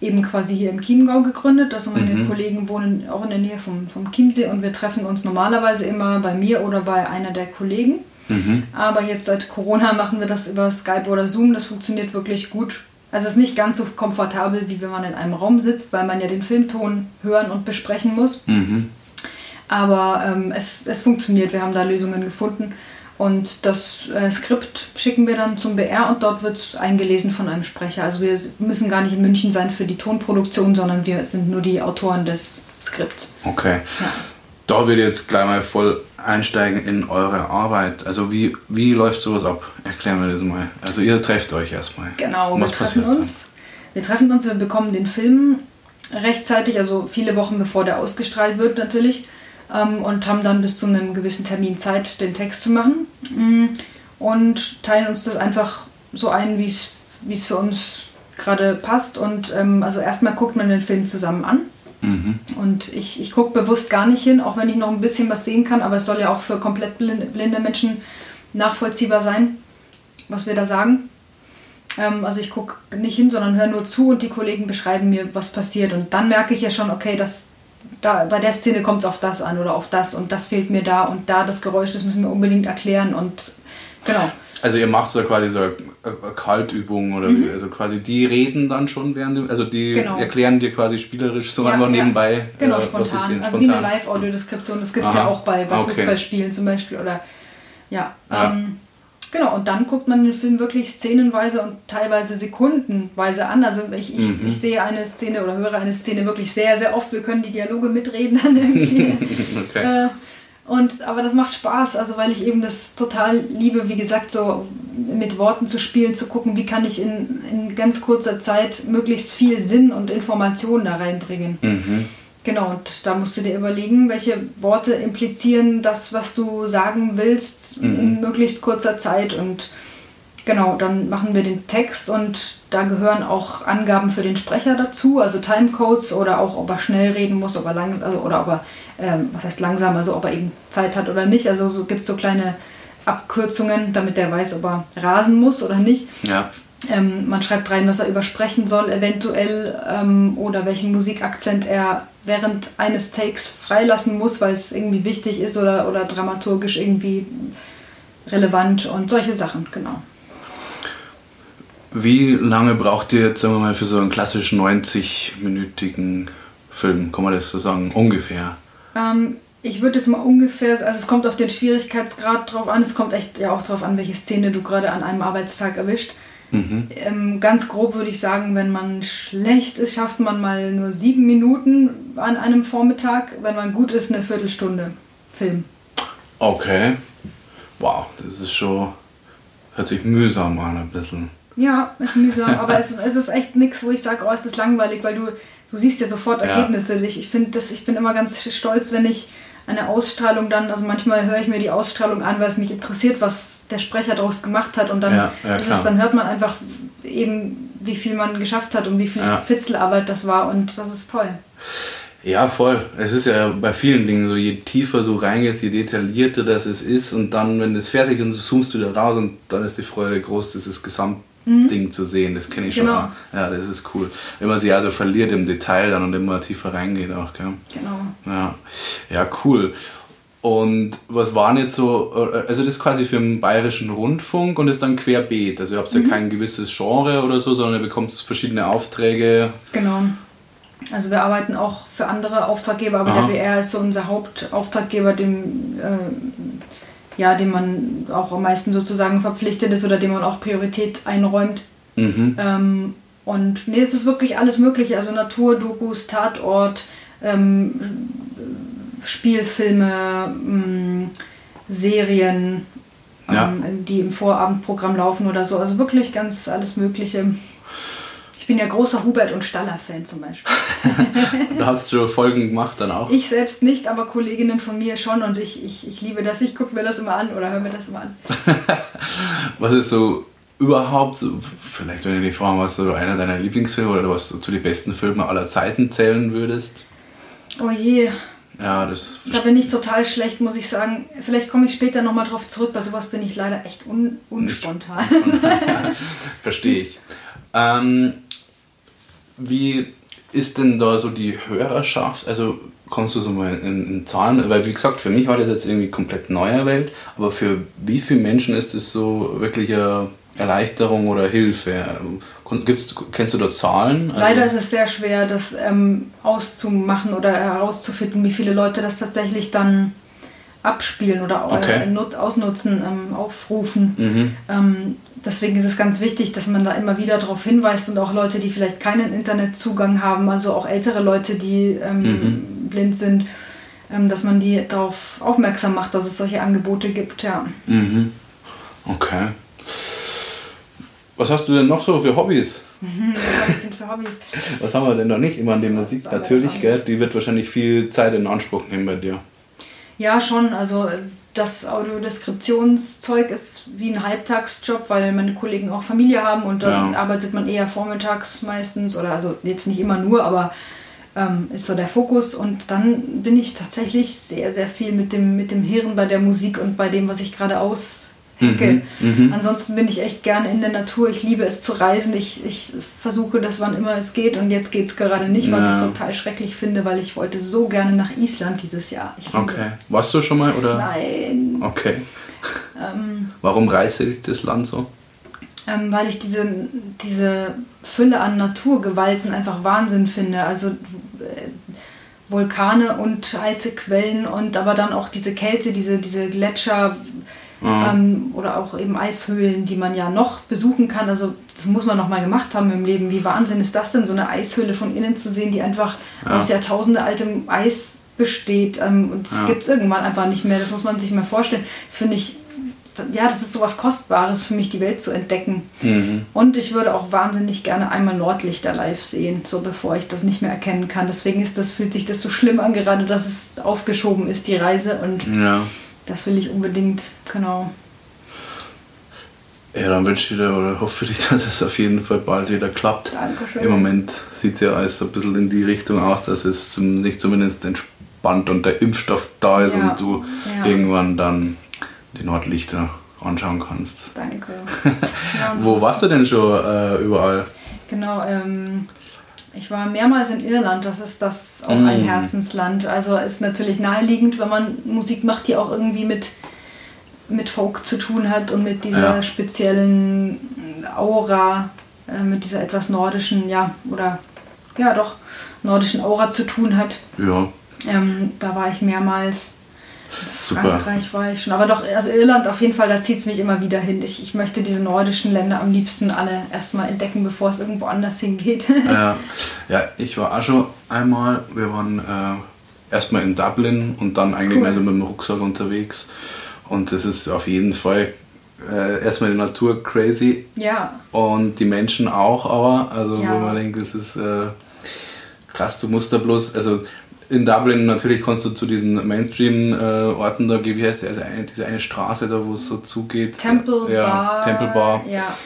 eben quasi hier im Chiemgau gegründet. Also meine mhm. Kollegen wohnen auch in der Nähe vom, vom Chiemsee und wir treffen uns normalerweise immer bei mir oder bei einer der Kollegen. Mhm. Aber jetzt seit Corona machen wir das über Skype oder Zoom. Das funktioniert wirklich gut. Also es ist nicht ganz so komfortabel, wie wenn man in einem Raum sitzt, weil man ja den Filmton hören und besprechen muss. Mhm. Aber ähm, es, es funktioniert, wir haben da Lösungen gefunden. Und das äh, Skript schicken wir dann zum BR und dort wird es eingelesen von einem Sprecher. Also wir müssen gar nicht in München sein für die Tonproduktion, sondern wir sind nur die Autoren des Skripts. Okay. Ja. Da würde ich jetzt gleich mal voll einsteigen in eure Arbeit. Also wie, wie läuft sowas ab? Erklär mir das mal. Also ihr trefft euch erstmal. Genau, Was wir treffen uns. Wir treffen uns, wir bekommen den Film rechtzeitig, also viele Wochen bevor der ausgestrahlt wird natürlich. Ähm, und haben dann bis zu einem gewissen Termin Zeit, den Text zu machen. Mm, und teilen uns das einfach so ein, wie es für uns gerade passt. Und ähm, also erstmal guckt man den Film zusammen an Mhm. Und ich, ich gucke bewusst gar nicht hin, auch wenn ich noch ein bisschen was sehen kann, aber es soll ja auch für komplett blinde, blinde Menschen nachvollziehbar sein, was wir da sagen. Ähm, also ich gucke nicht hin, sondern höre nur zu und die Kollegen beschreiben mir, was passiert. Und dann merke ich ja schon, okay, das, da, bei der Szene kommt es auf das an oder auf das und das fehlt mir da und da das Geräusch, das müssen wir unbedingt erklären und genau. Also ihr macht so quasi so eine, eine Kaltübung oder mhm. wie, also quasi die reden dann schon während dem, also die genau. erklären dir quasi spielerisch so ja, einfach ja. nebenbei. Genau, äh, spontan. Ist also spontan. wie eine Live-Audiodeskription, das gibt es ja auch bei, bei okay. Fußballspielen zum Beispiel oder ja. ja. Ähm, Genau, und dann guckt man den Film wirklich szenenweise und teilweise sekundenweise an. Also ich, ich, mhm. ich sehe eine Szene oder höre eine Szene wirklich sehr, sehr oft. Wir können die Dialoge mitreden dann irgendwie. <laughs> okay. äh, und, aber das macht Spaß, also weil ich eben das total liebe, wie gesagt, so mit Worten zu spielen, zu gucken, wie kann ich in, in ganz kurzer Zeit möglichst viel Sinn und Informationen da reinbringen. Mhm. Genau, und da musst du dir überlegen, welche Worte implizieren das, was du sagen willst, mhm. in möglichst kurzer Zeit. Und genau, dann machen wir den Text und da gehören auch Angaben für den Sprecher dazu, also Timecodes oder auch, ob er schnell reden muss ob er lang, also, oder ob er, ähm, was heißt langsam, also ob er eben Zeit hat oder nicht. Also so gibt es so kleine Abkürzungen, damit der weiß, ob er rasen muss oder nicht. Ja. Ähm, man schreibt rein, was er übersprechen soll, eventuell, ähm, oder welchen Musikakzent er während eines Takes freilassen muss, weil es irgendwie wichtig ist oder, oder dramaturgisch irgendwie relevant und solche Sachen, genau. Wie lange braucht ihr jetzt, sagen wir mal, für so einen klassisch 90-minütigen Film? Kann man das so sagen? Ungefähr? Ähm, ich würde jetzt mal ungefähr, also es kommt auf den Schwierigkeitsgrad drauf an, es kommt echt ja auch drauf an, welche Szene du gerade an einem Arbeitstag erwischt. Mhm. Ähm, ganz grob würde ich sagen, wenn man schlecht ist, schafft man mal nur sieben Minuten an einem Vormittag. Wenn man gut ist, eine Viertelstunde Film. Okay. Wow, das ist schon. Hört sich mühsam an, ein bisschen. Ja, ist mühsam, aber es, es ist echt nichts, wo ich sage, oh, ist das langweilig, weil du, du siehst ja sofort Ergebnisse. Ja. Ich, ich finde ich bin immer ganz stolz, wenn ich eine Ausstrahlung dann, also manchmal höre ich mir die Ausstrahlung an, weil es mich interessiert, was der Sprecher daraus gemacht hat und dann, ja, ja, es, dann hört man einfach eben, wie viel man geschafft hat und wie viel ja. Fitzelarbeit das war und das ist toll. Ja, voll. Es ist ja bei vielen Dingen so, je tiefer du reingehst, je detaillierter das es ist und dann, wenn es fertig ist und du zoomst wieder raus und dann ist die Freude groß, das ist Gesamt mhm. Ding zu sehen. Das kenne ich genau. schon. Ja, das ist cool. Wenn man sich also verliert im Detail dann und immer tiefer reingeht auch. Gell? Genau. Ja. ja, cool. Und was waren jetzt so, also das ist quasi für den bayerischen Rundfunk und ist dann querbeet. Also ihr habt ja mhm. kein gewisses Genre oder so, sondern ihr bekommt verschiedene Aufträge. Genau. Also wir arbeiten auch für andere Auftraggeber, aber Aha. der BR ist so unser Hauptauftraggeber, dem äh, ja, dem man auch am meisten sozusagen verpflichtet ist oder dem man auch Priorität einräumt. Mhm. Ähm, und nee, es ist wirklich alles Mögliche, also Natur, Dokus, Tatort, ähm, Spielfilme, ähm, Serien, ja. Ähm, die im Vorabendprogramm laufen oder so. Also wirklich ganz alles Mögliche bin ja großer Hubert und Staller-Fan zum Beispiel. <laughs> da hast du Folgen gemacht dann auch? Ich selbst nicht, aber Kolleginnen von mir schon und ich, ich, ich liebe das. Ich gucke mir das immer an oder höre mir das immer an. <laughs> was ist so überhaupt, vielleicht wenn du dich fragen, was so einer deiner Lieblingsfilme oder was du zu den besten Filmen aller Zeiten zählen würdest? Oh je. Ja, das. Da bin ich total schlecht, muss ich sagen. Vielleicht komme ich später nochmal drauf zurück. Bei sowas bin ich leider echt un unspontan. <laughs> Verstehe ich. Ähm, wie ist denn da so die Hörerschaft? Also kannst du so mal in, in, Zahlen, weil wie gesagt, für mich war das jetzt irgendwie komplett neue Welt, aber für wie viele Menschen ist das so wirklich eine Erleichterung oder Hilfe? Gibt's, kennst du da Zahlen? Also Leider ist es sehr schwer, das ähm, auszumachen oder herauszufinden, wie viele Leute das tatsächlich dann abspielen oder okay. äh, ausnutzen, ähm, aufrufen. Mhm. Ähm, deswegen ist es ganz wichtig, dass man da immer wieder darauf hinweist und auch Leute, die vielleicht keinen Internetzugang haben, also auch ältere Leute, die ähm, mhm. blind sind, ähm, dass man die darauf aufmerksam macht, dass es solche Angebote gibt. Ja. Mhm. Okay. Was hast du denn noch so für Hobbys? Was habe ich denn für Hobbys? <laughs> Was haben wir denn noch nicht? Immer an der Musik natürlich, gell? Die wird wahrscheinlich viel Zeit in Anspruch nehmen bei dir. Ja, schon. Also das Audiodeskriptionszeug ist wie ein Halbtagsjob, weil meine Kollegen auch Familie haben und dann ja. arbeitet man eher vormittags meistens oder also jetzt nicht immer nur, aber ähm, ist so der Fokus und dann bin ich tatsächlich sehr, sehr viel mit dem, mit dem Hirn bei der Musik und bei dem, was ich gerade aus Mhm, mhm, Ansonsten bin ich echt gerne in der Natur. Ich liebe es zu reisen. Ich, ich versuche das, wann immer es geht. Und jetzt geht es gerade nicht, was ja. ich total schrecklich finde, weil ich wollte so gerne nach Island dieses Jahr. okay. Warst du schon mal? Oder? Nein. Okay. Ähm, Warum dich das Land so? Ähm, weil ich diese, diese Fülle an Naturgewalten einfach Wahnsinn finde. Also äh, Vulkane und heiße Quellen und aber dann auch diese Kälte, diese, diese Gletscher mhm. ähm, oder auch eben Eishöhlen, die man ja noch besuchen kann. Also das muss man noch mal gemacht haben im Leben. Wie Wahnsinn ist das denn, so eine Eishöhle von innen zu sehen, die einfach ja. aus Jahrtausende altem Eis besteht. Ähm, und das ja. gibt es irgendwann einfach nicht mehr. Das muss man sich mal vorstellen. Das finde ich ja, das ist so was Kostbares für mich, die Welt zu entdecken. Mhm. Und ich würde auch wahnsinnig gerne einmal Nordlichter live sehen, so bevor ich das nicht mehr erkennen kann. Deswegen ist das, fühlt sich das so schlimm an, gerade dass es aufgeschoben ist, die Reise. Und ja. Das will ich unbedingt, genau. Ja, dann wünsche ich dir oder hoffe ich, <laughs> dass es auf jeden Fall bald wieder klappt. Dankeschön. Im Moment sieht es ja alles ein bisschen in die Richtung aus, dass es zum, sich zumindest entspannt und der Impfstoff da ist ja. und du ja. irgendwann dann die Nordlichter anschauen kannst. Danke. <laughs> Ja, Wo warst du denn schon äh, überall? Genau, ähm, ich war mehrmals in Irland, das ist das auch mm. ein Herzensland. Also ist natürlich naheliegend, wenn man Musik macht, die auch irgendwie mit, mit Folk zu tun hat und mit dieser ja. speziellen Aura, äh, mit dieser etwas nordischen, ja, oder ja doch, nordischen Aura zu tun hat. Ja. Ähm, da war ich mehrmals. Super. Frankreich war ich schon. Aber doch, also Irland auf jeden Fall, da zieht es mich immer wieder hin. Ich, ich möchte diese nordischen Länder am liebsten alle erstmal entdecken, bevor es irgendwo anders hingeht. <laughs> ja, ja, ich war auch schon einmal, wir waren äh, erstmal in Dublin und dann eigentlich cool. mehr so mit dem Rucksack unterwegs. Und das ist auf jeden Fall äh, erstmal die Natur crazy. Ja. Und die Menschen auch, aber, also ja. wo man denkt, das ist äh, krass, du musst da bloß, also in Dublin natürlich kannst du zu diesen Mainstream-Orten da gehen, wie heißt der, also eine, diese eine Straße da, wo es so zugeht. Temple ja, Bar. Temple Bar. Ja.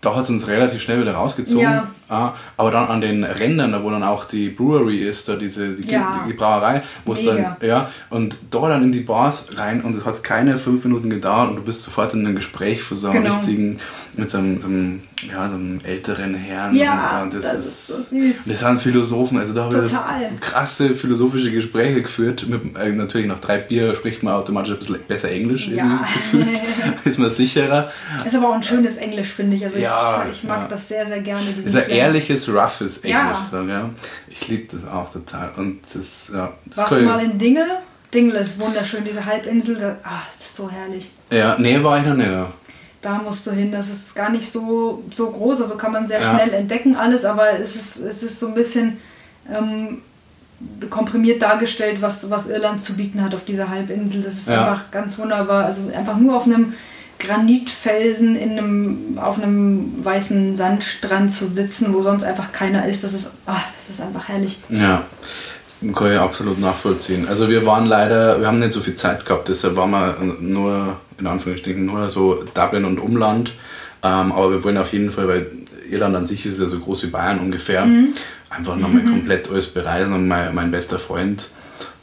Da hat es uns relativ schnell wieder rausgezogen. Ja. Ah, aber dann an den Rändern, da wo dann auch die Brewery ist, da diese die, ja. die Brauerei, wo es dann, ja, und da dann in die Bars rein und es hat keine fünf Minuten gedauert und du bist sofort in einem Gespräch für so einen genau. richtigen, mit so einem, so einem, ja, so einem älteren Herrn. Ja, und, und das, das, ist so süß. Das sind Philosophen, also da habe ich krasse philosophische Gespräche geführt. Mit, äh, natürlich nach drei Bier spricht man automatisch ein bisschen besser Englisch ja. gefühlt, <laughs> ist man sicherer. Ist aber auch ein schönes Englisch, finde ich. Also ja, ich, ich mag das sehr, sehr gerne. Dieses ehrliches, roughes Englisch. Ja. So, ja. Ich liebe das auch total. Und das, ja, das Warst du mal in Dingle? Dingle ist wunderschön, diese Halbinsel. Da, ach, das ist so herrlich. Ja, nee, war ich noch nicht. Da musst du hin. Das ist gar nicht so, so groß, also kann man sehr ja. schnell entdecken alles, aber es ist, es ist so ein bisschen ähm, komprimiert dargestellt, was, was Irland zu bieten hat auf dieser Halbinsel. Das ist ja. einfach ganz wunderbar. Also einfach nur auf einem Granitfelsen in einem, auf einem weißen Sandstrand zu sitzen, wo sonst einfach keiner ist, das ist, ach, das ist einfach herrlich. Ja, kann ich absolut nachvollziehen. Also wir waren leider, wir haben nicht so viel Zeit gehabt, deshalb waren wir nur, in Anführungsstrichen, nur so Dublin und Umland. Ähm, aber wir wollen auf jeden Fall, weil Irland an sich ist ja so groß wie Bayern ungefähr, mhm. einfach nochmal mhm. komplett alles bereisen. Und mein, mein bester Freund,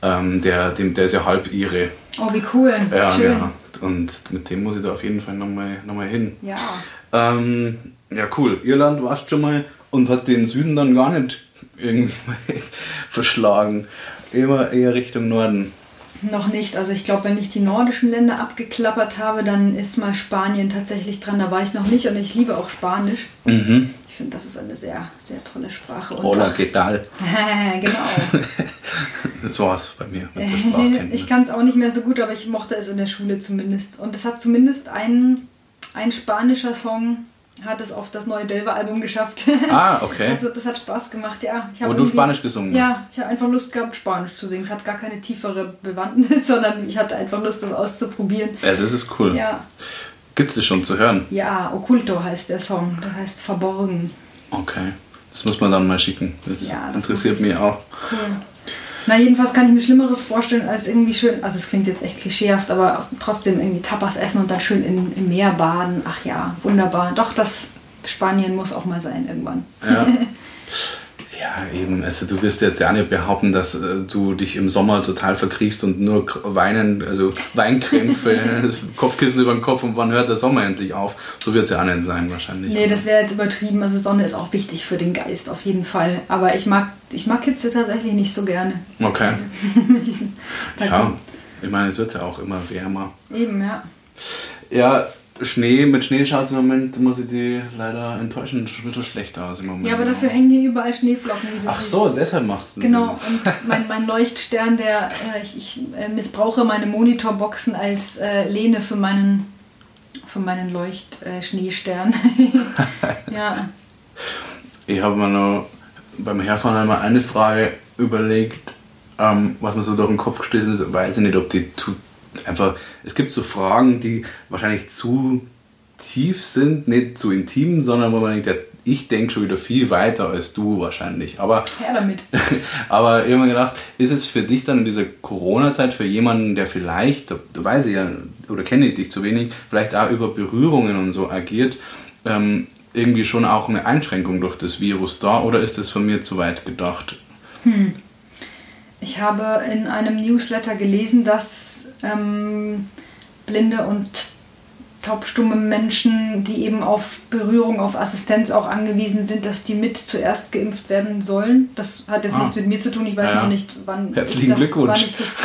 ähm, der, dem, der ist ja halb Ire. Oh, wie cool. Ja, Schön. genau. Und mit dem muss ich da auf jeden Fall nochmal noch mal hin. Ja. Ähm, ja, cool. Irland warst schon mal und hat den Süden dann gar nicht irgendwie <laughs> verschlagen. Immer eher Richtung Norden. Noch nicht. Also ich glaube, wenn ich die nordischen Länder abgeklappert habe, dann ist mal Spanien tatsächlich dran. Da war ich noch nicht und ich liebe auch Spanisch. Mhm. Ich finde, das ist eine sehr, sehr tolle Sprache. Und Hola, ¿qué tal? <laughs> genau. <laughs> so war es bei mir. ich kann es auch nicht mehr so gut, aber ich mochte es in der Schule zumindest. Und es hat zumindest ein, ein spanischer Song hat es auf das neue Delver-Album geschafft. <laughs> Ah, okay. Also das hat Spaß gemacht, ja. Ich Wo du Spanisch gesungen hast? Ja, ich habe einfach Lust gehabt, Spanisch zu singen. Es hat gar keine tiefere Bewandtnis, sondern ich hatte einfach Lust, das auszuprobieren. Ja, das ist cool. Ja. Gibt es das schon zu hören? Ja, Oculto heißt der Song. Das heißt verborgen. Okay. Das muss man dann mal schicken. Das, ja, das interessiert mich auch. Cool. Na, jedenfalls kann ich mir Schlimmeres vorstellen, als irgendwie schön, also es klingt jetzt echt klischeehaft, aber trotzdem irgendwie Tapas essen und dann schön in, im Meer baden. Ach ja, wunderbar. Doch, das Spanien muss auch mal sein irgendwann. Ja. <laughs> Ja, eben. Also du wirst jetzt ja nicht behaupten, dass äh, du dich im Sommer total verkriechst und nur weinen, also Weinkrämpfe, <laughs> Kopfkissen über den Kopf und wann hört der Sommer endlich auf? So wird es ja auch nicht sein wahrscheinlich. Nee, das wäre jetzt übertrieben. Also Sonne ist auch wichtig für den Geist auf jeden Fall. Aber ich mag, ich mag Hitze tatsächlich nicht so gerne. Okay. <laughs> ja, ich meine, es wird ja auch immer wärmer. Eben, ja. Ja, Schnee, mit Schnee schaut es im Moment, muss ich die leider enttäuschen, ein bisschen schlechter aus im Moment. Ja, aber dafür hängen hier überall Schneeflocken. Ach so, deshalb machst du Genau, das. und mein, mein Leuchtstern, der äh, ich, ich äh, missbrauche meine Monitorboxen als äh, Lehne für meinen für meinen Leucht-Schneestern. <laughs> ja. Ich habe mir noch beim Herfahren einmal eine Frage überlegt, ähm, was mir so durch den Kopf gestoßen ist. Weiß ich nicht, ob die einfach. Es gibt so Fragen, die wahrscheinlich zu tief sind, nicht zu intim, sondern wo man denkt, ja, ich denke schon wieder viel weiter als du wahrscheinlich. Aber Her damit. <laughs> aber ich habe mir gedacht, ist es für dich dann in dieser Corona-Zeit für jemanden, der vielleicht, da weiß ich ja, oder kenne ich dich zu wenig, vielleicht auch über Berührungen und so agiert, ähm, irgendwie schon auch eine Einschränkung durch das Virus da oder ist das von mir zu weit gedacht? Ich habe in einem Newsletter gelesen, dass ähm, blinde und taubstumme Menschen, die eben auf Berührung, auf Assistenz auch angewiesen sind, dass die mit zuerst geimpft werden sollen. Das hat jetzt Ah. nichts mit mir zu tun. Ich weiß Ja. noch nicht, wann, ich das, wann, ich das,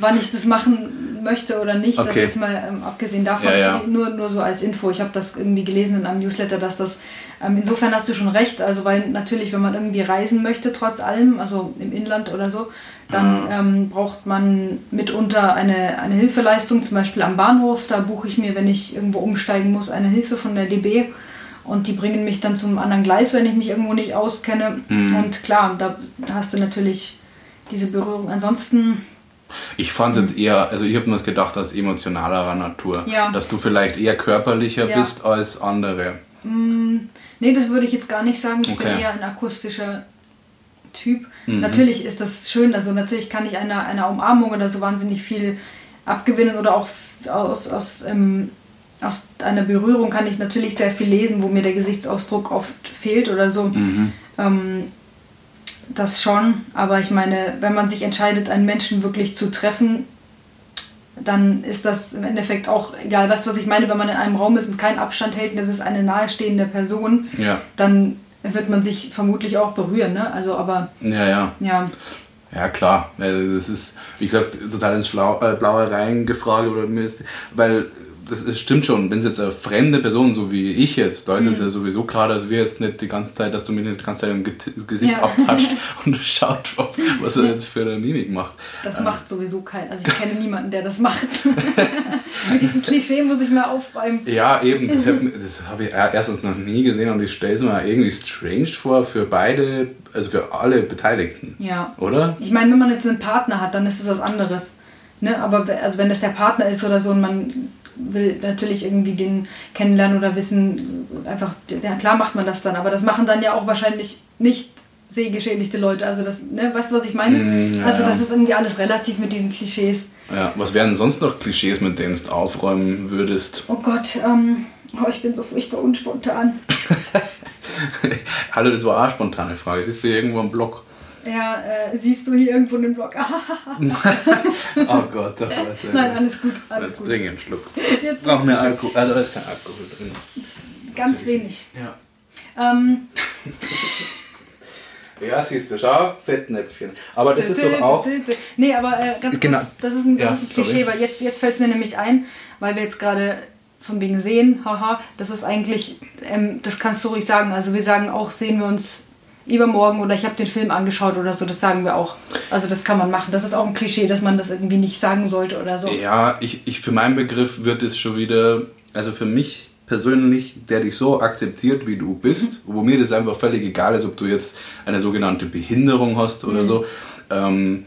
wann ich das machen möchte oder nicht. Das Okay. jetzt mal ähm, abgesehen davon, Ja, ja. Nur, nur so als Info. Ich habe das irgendwie gelesen in einem Newsletter, dass das, ähm, insofern hast du schon recht, also weil natürlich, wenn man irgendwie reisen möchte, trotz allem, also im Inland oder so, dann ähm, braucht man mitunter eine, eine Hilfeleistung, zum Beispiel am Bahnhof. Da buche ich mir, wenn ich irgendwo umsteigen muss, eine Hilfe von der DB. Und die bringen mich dann zum anderen Gleis, wenn ich mich irgendwo nicht auskenne. Und klar, da, da hast du natürlich diese Berührung. Ansonsten, Ich fand es jetzt eher, also ich habe mir das gedacht, aus emotionalerer Natur, Ja. dass du vielleicht eher körperlicher Ja. bist als andere. nee, das würde ich jetzt gar nicht sagen. Ich Okay. bin eher ein akustischer Typ. Natürlich ist das schön, also natürlich kann ich einer, einer Umarmung oder so wahnsinnig viel abgewinnen oder auch aus, aus, ähm, aus einer Berührung kann ich natürlich sehr viel lesen, wo mir der Gesichtsausdruck oft fehlt oder so. Ähm, das schon, aber ich meine, wenn man sich entscheidet, einen Menschen wirklich zu treffen, dann ist das im Endeffekt auch egal. Weißt du, was ich meine? Wenn man in einem Raum ist und keinen Abstand hält und das ist eine nahestehende Person, Ja, dann wird man sich vermutlich auch berühren. Ne? Also, aber ja, ja. ja, Ja, klar. Also das ist, wie gesagt, total ins äh, Blaue reingefragt oder mir ist, weil das ist, stimmt schon, wenn es jetzt eine fremde Person, so wie ich jetzt, da ist Mhm. es ja sowieso klar, dass wir jetzt nicht die ganze Zeit, dass du mir nicht die ganze Zeit im Gesicht Ja. abtatscht <laughs> und schaut, was er jetzt für eine Mimik macht. das macht sowieso kein. Also ich kenne niemanden, der das macht. <laughs> Mit diesem Klischee muss ich mal aufräumen. Ja, eben, das habe <laughs> das hab ich erstens noch nie gesehen und ich stelle es mir irgendwie strange vor für beide, also für alle Beteiligten. Ja. Oder? Ich meine, wenn man jetzt einen Partner hat, dann ist es was anderes. Ne? Aber also wenn das der Partner ist oder so und man will natürlich irgendwie den kennenlernen oder wissen, einfach, ja klar macht man das dann, aber das machen dann ja auch wahrscheinlich nicht sehgeschädigte Leute. Also das, ne, weißt du, was ich meine? Mm, ja, also das ist irgendwie alles relativ mit diesen Klischees. Ja, was wären sonst noch Klischees, mit denen du aufräumen würdest? Oh Gott, ähm, oh, ich bin so furchtbar unspontan. <laughs> Hallo, das war auch eine spontane Frage. Siehst du hier irgendwo am Blog? Ja, äh, siehst du hier irgendwo einen Blog? <laughs> Oh Gott, oh Gott. Nein, alles gut, alles Jetzt gut. trinke einen Schluck. Jetzt Brauchen wir Alkohol. Also da ist kein Alkohol drin. ganz wenig. Ja. Ähm, <laughs> Ja, siehst du, schau, Fettnäpfchen. Aber das ist doch auch. Nee, aber äh, ganz Genau. kurz, das ist ein, das Ja, ist ein Klischee, sorry. weil jetzt, jetzt fällt es mir nämlich ein, weil wir jetzt gerade von wegen sehen, haha, das ist eigentlich, ähm, das kannst du ruhig sagen. Also wir sagen auch, sehen wir uns übermorgen oder ich habe den Film angeschaut oder so, das sagen wir auch. Also das kann man machen. Das ist auch ein Klischee, dass man das irgendwie nicht sagen sollte oder so. Ja, ich, ich für meinen Begriff wird es schon wieder, also für mich persönlich, der dich so akzeptiert, wie du bist, wo mir das einfach völlig egal ist, ob du jetzt eine sogenannte Behinderung hast oder so, ähm,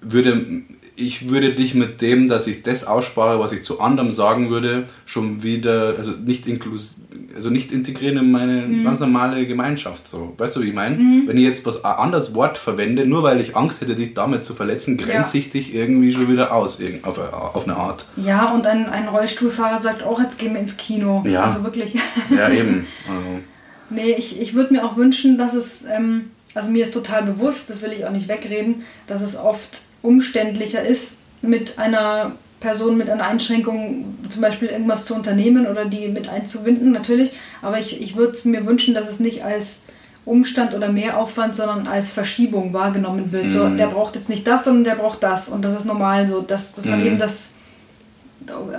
würde ich würde dich mit dem, dass ich das ausspare, was ich zu anderem sagen würde, schon wieder, also nicht inklus also nicht integrieren in meine ganz normale Gemeinschaft. So. Weißt du, wie ich meine? Wenn ich jetzt was ein anderes Wort verwende, nur weil ich Angst hätte, dich damit zu verletzen, grenze ich dich irgendwie schon wieder aus, auf, eine- auf eine Art. Ja, und ein, ein Rollstuhlfahrer sagt auch, jetzt gehen wir ins Kino. Ja. Also wirklich. <laughs> Ja, eben. Also, Nee, ich, ich würde mir auch wünschen, dass es, ähm, also mir ist total bewusst, das will ich auch nicht wegreden, dass es oft umständlicher ist, mit einer Person mit einer Einschränkung zum Beispiel irgendwas zu unternehmen oder die mit einzubinden, natürlich. Aber ich, ich würde es mir wünschen, dass es nicht als Umstand oder Mehraufwand, sondern als Verschiebung wahrgenommen wird. So, Mhm. der braucht jetzt nicht das, sondern der braucht das. Und das ist normal so, dass, dass man Mhm. eben das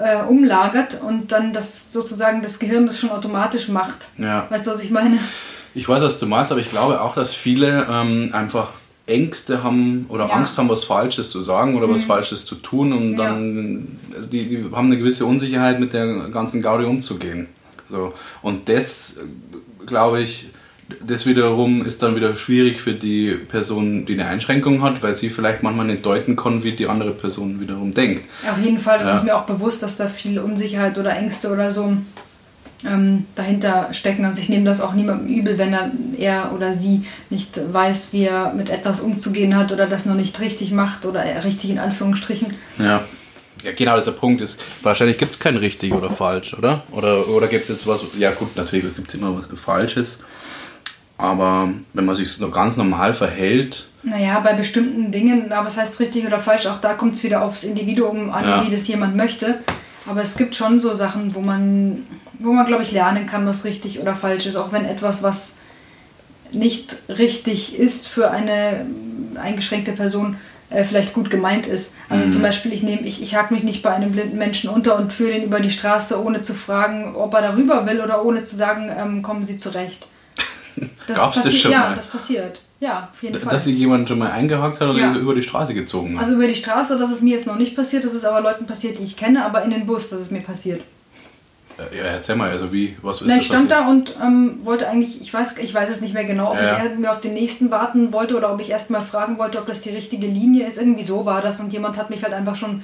äh, umlagert und dann das sozusagen das Gehirn das schon automatisch macht. Ja. Weißt du, was ich meine? Ich weiß, was du meinst, aber ich glaube auch, dass viele ähm, einfach Ängste haben oder ja. Angst haben, was Falsches zu sagen oder mhm. was Falsches zu tun und dann, ja. also die, die haben eine gewisse Unsicherheit, mit der ganzen Gaudi umzugehen. So. Und das, glaube ich, das wiederum ist dann wieder schwierig für die Person, die eine Einschränkung hat, weil sie vielleicht manchmal nicht deuten kann, wie die andere Person wiederum denkt. Auf jeden Fall, das ja. ist mir auch bewusst, dass da viel Unsicherheit oder Ängste oder so ähm, dahinter stecken. Also ich nehme das auch niemandem übel, wenn er, er oder sie nicht weiß, wie er mit etwas umzugehen hat oder das noch nicht richtig macht oder richtig in Anführungsstrichen. Ja. Ja, genau, dieser Punkt ist, wahrscheinlich gibt es kein richtig oder falsch, oder? Oder, oder gibt es jetzt was, ja gut, natürlich gibt es immer was Falsches, aber wenn man sich so ganz normal verhält. Naja, bei bestimmten Dingen, aber was heißt richtig oder falsch, auch da kommt es wieder aufs Individuum an, ja. wie das jemand möchte. Aber es gibt schon so Sachen, wo man, wo man glaube ich, lernen kann, was richtig oder falsch ist, auch wenn etwas, was nicht richtig ist für eine eingeschränkte Person, äh, vielleicht gut gemeint ist. Also mhm. zum Beispiel, ich nehme, ich, ich hake mich nicht bei einem blinden Menschen unter und führe ihn über die Straße, ohne zu fragen, ob er darüber will oder ohne zu sagen, ähm, kommen Sie zurecht. Das Gab's das schon ja, mal? Ja, das passiert. Ja, auf jeden Fall. Dass sich jemand schon mal eingehakt hat oder ja. über die Straße gezogen hat? Also über die Straße, das ist mir jetzt noch nicht passiert, das ist aber Leuten passiert, die ich kenne, aber in den Bus, das ist mir passiert. Äh, ja, erzähl mal, also wie, was ist Na, Ich stand da und ähm, wollte eigentlich, ich weiß, ich weiß es nicht mehr genau, ob ja, ich mir auf den nächsten warten wollte oder ob ich erst mal fragen wollte, ob das die richtige Linie ist. Irgendwie so war das und jemand hat mich halt einfach schon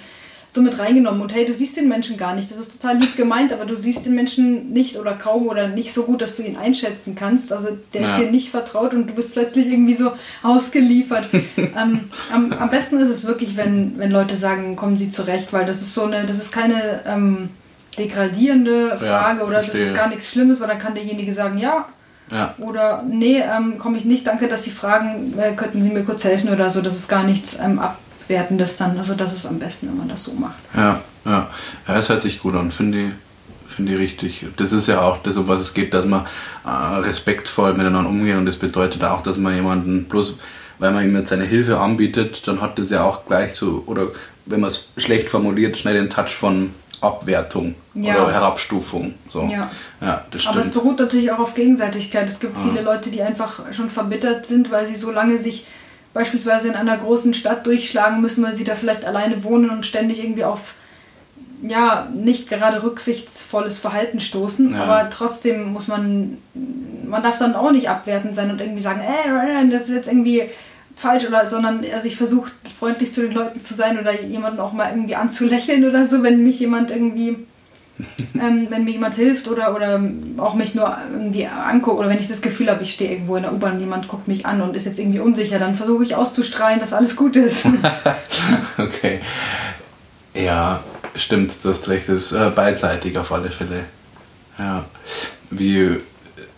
so mit reingenommen. Und hey, du siehst den Menschen gar nicht. Das ist total lieb gemeint, aber du siehst den Menschen nicht oder kaum oder nicht so gut, dass du ihn einschätzen kannst. Also der ja. ist dir nicht vertraut und du bist plötzlich irgendwie so <laughs> ausgeliefert. ähm, am, am, besten ist es wirklich, wenn, wenn Leute sagen, kommen sie zurecht, weil das ist so eine, das ist keine ähm, degradierende Frage ja, oder das ist gar nichts Schlimmes, weil dann kann derjenige sagen, ja, ja. Oder nee, ähm, komme ich nicht, danke, dass Sie fragen, äh, könnten Sie mir kurz helfen oder so. Das ist gar nichts ähm, ab, werten das dann. Also das ist am besten, wenn man das so macht. Ja, ja. Ja, es hört sich gut an, finde ich. Finde ich richtig. Das ist ja auch das, um was es geht, dass man äh, respektvoll miteinander umgeht und das bedeutet auch, dass man jemanden bloß, weil man ihm jetzt seine Hilfe anbietet, dann hat das ja auch gleich so, oder wenn man es schlecht formuliert, schnell den Touch von Abwertung ja. oder Herabstufung. So. Ja. Ja, Aber es beruht natürlich auch auf Gegenseitigkeit. Es gibt ah. viele Leute, die einfach schon verbittert sind, weil sie so lange sich beispielsweise in einer großen Stadt durchschlagen müssen, weil sie da vielleicht alleine wohnen und ständig irgendwie auf ja, nicht gerade rücksichtsvolles Verhalten stoßen, ja. aber trotzdem muss man, man darf dann auch nicht abwertend sein und irgendwie sagen, äh, das ist jetzt irgendwie falsch oder, sondern also ich versuche freundlich zu den Leuten zu sein oder jemanden auch mal irgendwie anzulächeln oder so, wenn mich jemand irgendwie ähm, wenn mir jemand hilft oder, oder auch mich nur irgendwie anguckt oder wenn ich das Gefühl habe, ich stehe irgendwo in der U-Bahn, jemand guckt mich an und ist jetzt irgendwie unsicher, dann versuche ich auszustrahlen, dass alles gut ist. <laughs> okay. Ja, stimmt, du hast recht, das ist äh, beidseitig auf alle Fälle. Ja. Wie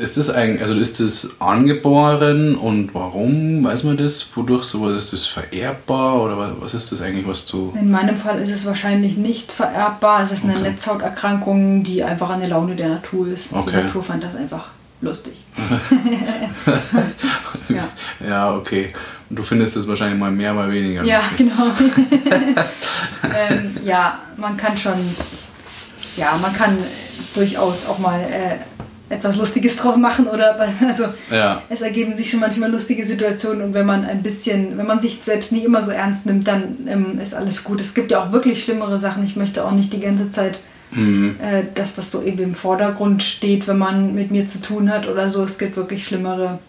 ist das eigentlich, also ist das angeboren und warum weiß man das? Wodurch sowas ist das vererbbar oder was ist das eigentlich, was du. In meinem Fall ist es wahrscheinlich nicht vererbbar. Es ist eine okay. Netzhauterkrankung, die einfach eine Laune der Natur ist. Okay. Die Natur fand das einfach lustig. <laughs> ja. ja, okay. Und du findest es wahrscheinlich mal mehr, mal weniger. Ja, genau. <laughs> ähm, ja, man kann schon, ja, man kann durchaus auch mal äh, etwas Lustiges draus machen oder <laughs> also ja. es ergeben sich schon manchmal lustige Situationen und wenn man ein bisschen, wenn man sich selbst nie immer so ernst nimmt, dann ähm, ist alles gut. Es gibt ja auch wirklich schlimmere Sachen. Ich möchte auch nicht die ganze Zeit, mhm. äh, dass das so eben im Vordergrund steht, wenn man mit mir zu tun hat oder so. Es gibt wirklich schlimmere.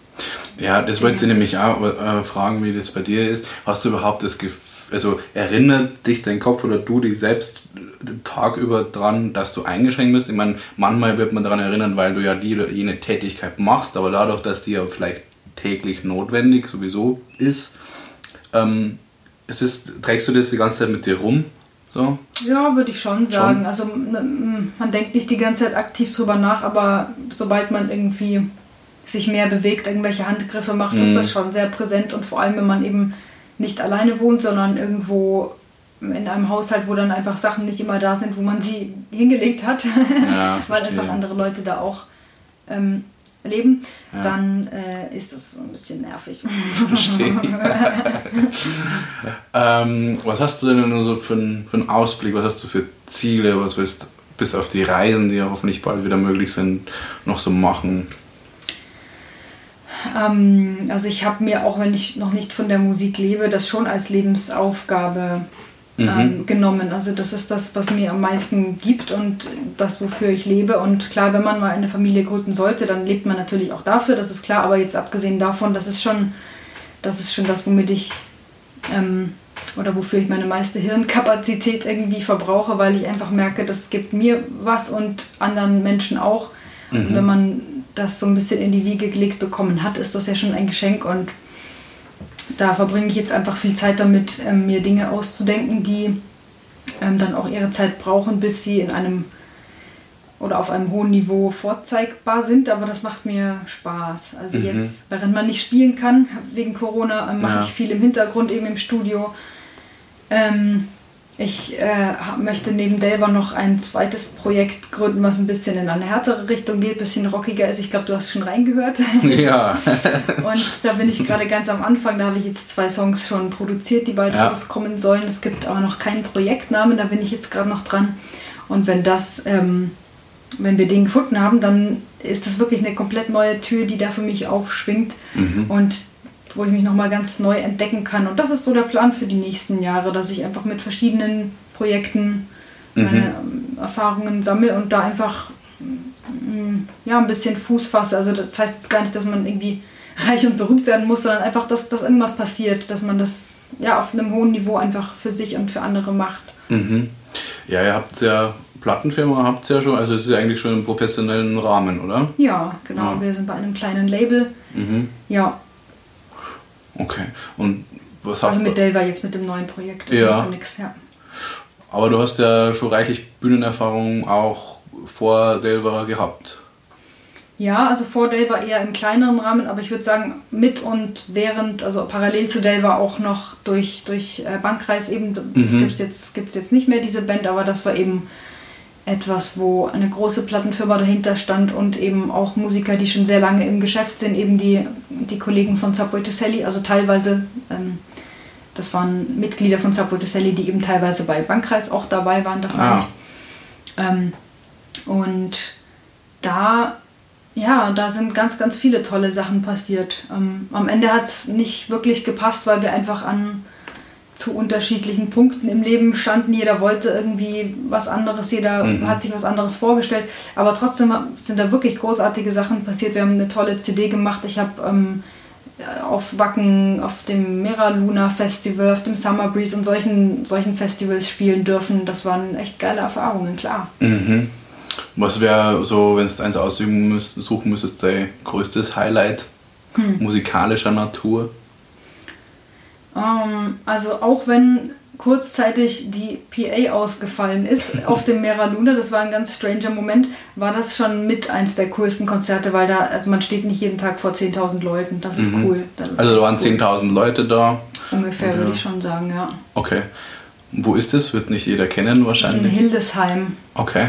Ja, das wollte ich nämlich auch äh, fragen, wie das bei dir ist. Hast du überhaupt das Gefühl, also erinnert dich dein Kopf oder du dich selbst den Tag über dran, dass du eingeschränkt bist? Ich meine, manchmal wird man daran erinnern, weil du ja die oder jene Tätigkeit machst, aber dadurch, dass die ja vielleicht täglich notwendig sowieso ist, ähm, ist es, trägst du das die ganze Zeit mit dir rum? So? Ja, würde ich schon sagen. Schon? Also man denkt nicht die ganze Zeit aktiv drüber nach, aber sobald man irgendwie sich mehr bewegt, irgendwelche Handgriffe macht, mhm. ist das schon sehr präsent und vor allem, wenn man eben nicht alleine wohnt, sondern irgendwo in einem Haushalt, wo dann einfach Sachen nicht immer da sind, wo man sie <laughs> hingelegt hat, ja, <laughs> weil einfach andere Leute da auch ähm, leben, ja. dann äh, ist das ein bisschen nervig. <laughs> Verstehe. ähm, was hast du denn so für, einen, für einen Ausblick? Was hast du für Ziele? Was willst du bis auf die Reisen, die ja hoffentlich bald wieder möglich sind, noch so machen? Ähm, also ich habe mir, auch wenn ich noch nicht von der Musik lebe, das schon als Lebensaufgabe mhm. ähm, genommen. Also das ist das, was mir am meisten gibt und das, wofür ich lebe. Und klar, wenn man mal eine Familie gründen sollte, dann lebt man natürlich auch dafür, das ist klar. Aber jetzt abgesehen davon, das ist schon das, ist schon das womit ich ähm, oder wofür ich meine meiste Hirnkapazität irgendwie verbrauche, weil ich einfach merke, das gibt mir was und anderen Menschen auch. Mhm. Und wenn man das so ein bisschen in die Wiege gelegt bekommen hat, ist das ja schon ein Geschenk und da verbringe ich jetzt einfach viel Zeit damit, ähm, mir Dinge auszudenken, die ähm, dann auch ihre Zeit brauchen, bis sie in einem oder auf einem hohen Niveau vorzeigbar sind, aber das macht mir Spaß. Also mhm. jetzt, während man nicht spielen kann, wegen Corona, äh, mache ja. ich viel im Hintergrund, eben im Studio. Ähm, ich äh, möchte neben Delver noch ein zweites Projekt gründen, was ein bisschen in eine härtere Richtung geht, ein bisschen rockiger ist. Ich glaube, du hast schon reingehört. <laughs> Ja. <laughs> und da bin ich gerade ganz am Anfang. Da habe ich jetzt zwei Songs schon produziert, die bald ja. rauskommen sollen. Es gibt aber noch keinen Projektnamen, da bin ich jetzt gerade noch dran. Und wenn das, ähm, wenn wir den gefunden haben, dann ist das wirklich eine komplett neue Tür, die da für mich aufschwingt. Mhm. Und wo ich mich nochmal ganz neu entdecken kann. Und das ist so der Plan für die nächsten Jahre, dass ich einfach mit verschiedenen Projekten meine mhm. Ähm, Erfahrungen sammle und da einfach mm, ja, ein bisschen Fuß fasse. Also das heißt jetzt gar nicht, dass man irgendwie reich und berühmt werden muss, sondern einfach, dass, dass irgendwas passiert, dass man das ja auf einem hohen Niveau einfach für sich und für andere macht. Mhm. Ja, ihr habt ja Plattenfirma habt ihr ja schon, also es ist ja eigentlich schon im professionellen Rahmen, oder? Ja, genau. Ja. Wir sind bei einem kleinen Label. Mhm. Ja, Okay. Und was hast Also mit Delva jetzt mit dem neuen Projekt. Das ja. Nix, ja. Aber du hast ja schon reichlich Bühnenerfahrung auch vor Delva gehabt. Ja, also vor Delva eher im kleineren Rahmen, aber ich würde sagen, mit und während, also parallel zu Delva auch noch durch, durch äh, Bankkreis eben, mhm. es gibt jetzt, gibt's jetzt nicht mehr diese Band, aber das war eben etwas, wo eine große Plattenfirma dahinter stand und eben auch Musiker, die schon sehr lange im Geschäft sind, eben die, die Kollegen von Subway to Sally, also teilweise, ähm, das waren Mitglieder von Subway to Sally, die eben teilweise bei Bankkreis auch dabei waren, das ah. ich. Ähm, und da, ja, da sind ganz, ganz viele tolle Sachen passiert. Ähm, am Ende hat es nicht wirklich gepasst, weil wir einfach an zu unterschiedlichen Punkten im Leben standen. Jeder wollte irgendwie was anderes, jeder mhm. hat sich was anderes vorgestellt. Aber trotzdem sind da wirklich großartige Sachen passiert. Wir haben eine tolle CD gemacht. Ich habe ähm, auf Wacken, auf dem Mera Luna Festival, auf dem Summer Breeze und solchen, solchen Festivals spielen dürfen. Das waren echt geile Erfahrungen, klar. Mhm. Was wäre so, wenn du eins aussuchen müsstest, suchen müsstest, dein größtes Highlight hm. musikalischer Natur? Ähm, also auch wenn kurzzeitig die PA ausgefallen ist <laughs> auf dem Mera Luna, das war ein ganz stranger Moment, war das schon mit eins der coolsten Konzerte, weil da, also man steht nicht jeden Tag vor 10.000 Leuten, das ist mhm. cool. Das ist also da waren cool. 10.000 Leute da? Ungefähr, würde ich schon sagen, ja. Okay. Wo ist es? Wird nicht jeder kennen wahrscheinlich? In Hildesheim. Okay.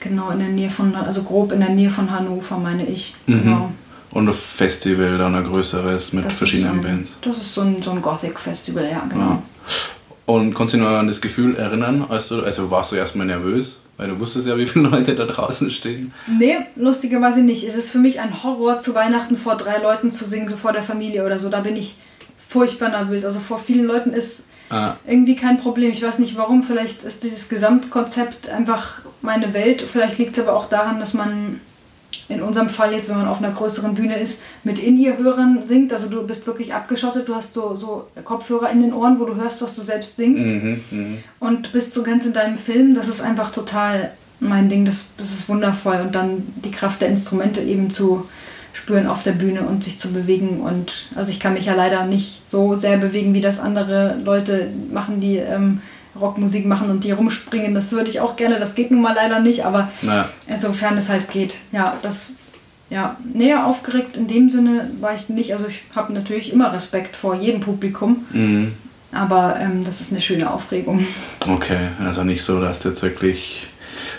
Genau, in der Nähe von, also grob in der Nähe von Hannover, meine ich. Mhm. Genau. Und ein Festival, dann ein größeres mit das verschiedenen ein, Bands. Das ist so ein, so ein Gothic-Festival, ja, genau. Ja. Und kannst du dich noch an das Gefühl erinnern, als du, also warst du erstmal nervös? Weil du wusstest ja, wie viele <laughs> Leute da draußen stehen. Nee, lustigerweise nicht. Es ist für mich ein Horror, zu Weihnachten vor drei Leuten zu singen, so vor der Familie oder so. Da bin ich furchtbar nervös. Also vor vielen Leuten ist ah. irgendwie kein Problem. Ich weiß nicht warum. Vielleicht ist dieses Gesamtkonzept einfach meine Welt. Vielleicht liegt es aber auch daran, dass man in unserem Fall jetzt, wenn man auf einer größeren Bühne ist, mit In-Ear-Hörern singt. Also du bist wirklich abgeschottet, du hast so, so Kopfhörer in den Ohren, wo du hörst, was du selbst singst. Mhm, mh. Und bist so ganz in deinem Film. Das ist einfach total mein Ding, das, das ist wundervoll. Und dann die Kraft der Instrumente eben zu spüren auf der Bühne und sich zu bewegen. Und also ich kann mich ja leider nicht so sehr bewegen, wie das andere Leute machen, die ähm, Rockmusik machen und die rumspringen. Das würde ich auch gerne. Das geht nun mal leider nicht, aber naja. sofern es halt geht. Ja, das ja, näher aufgeregt in dem Sinne war ich nicht. Also ich habe natürlich immer Respekt vor jedem Publikum. Mhm. Aber ähm, das ist eine schöne Aufregung. Okay, also nicht so, dass du jetzt wirklich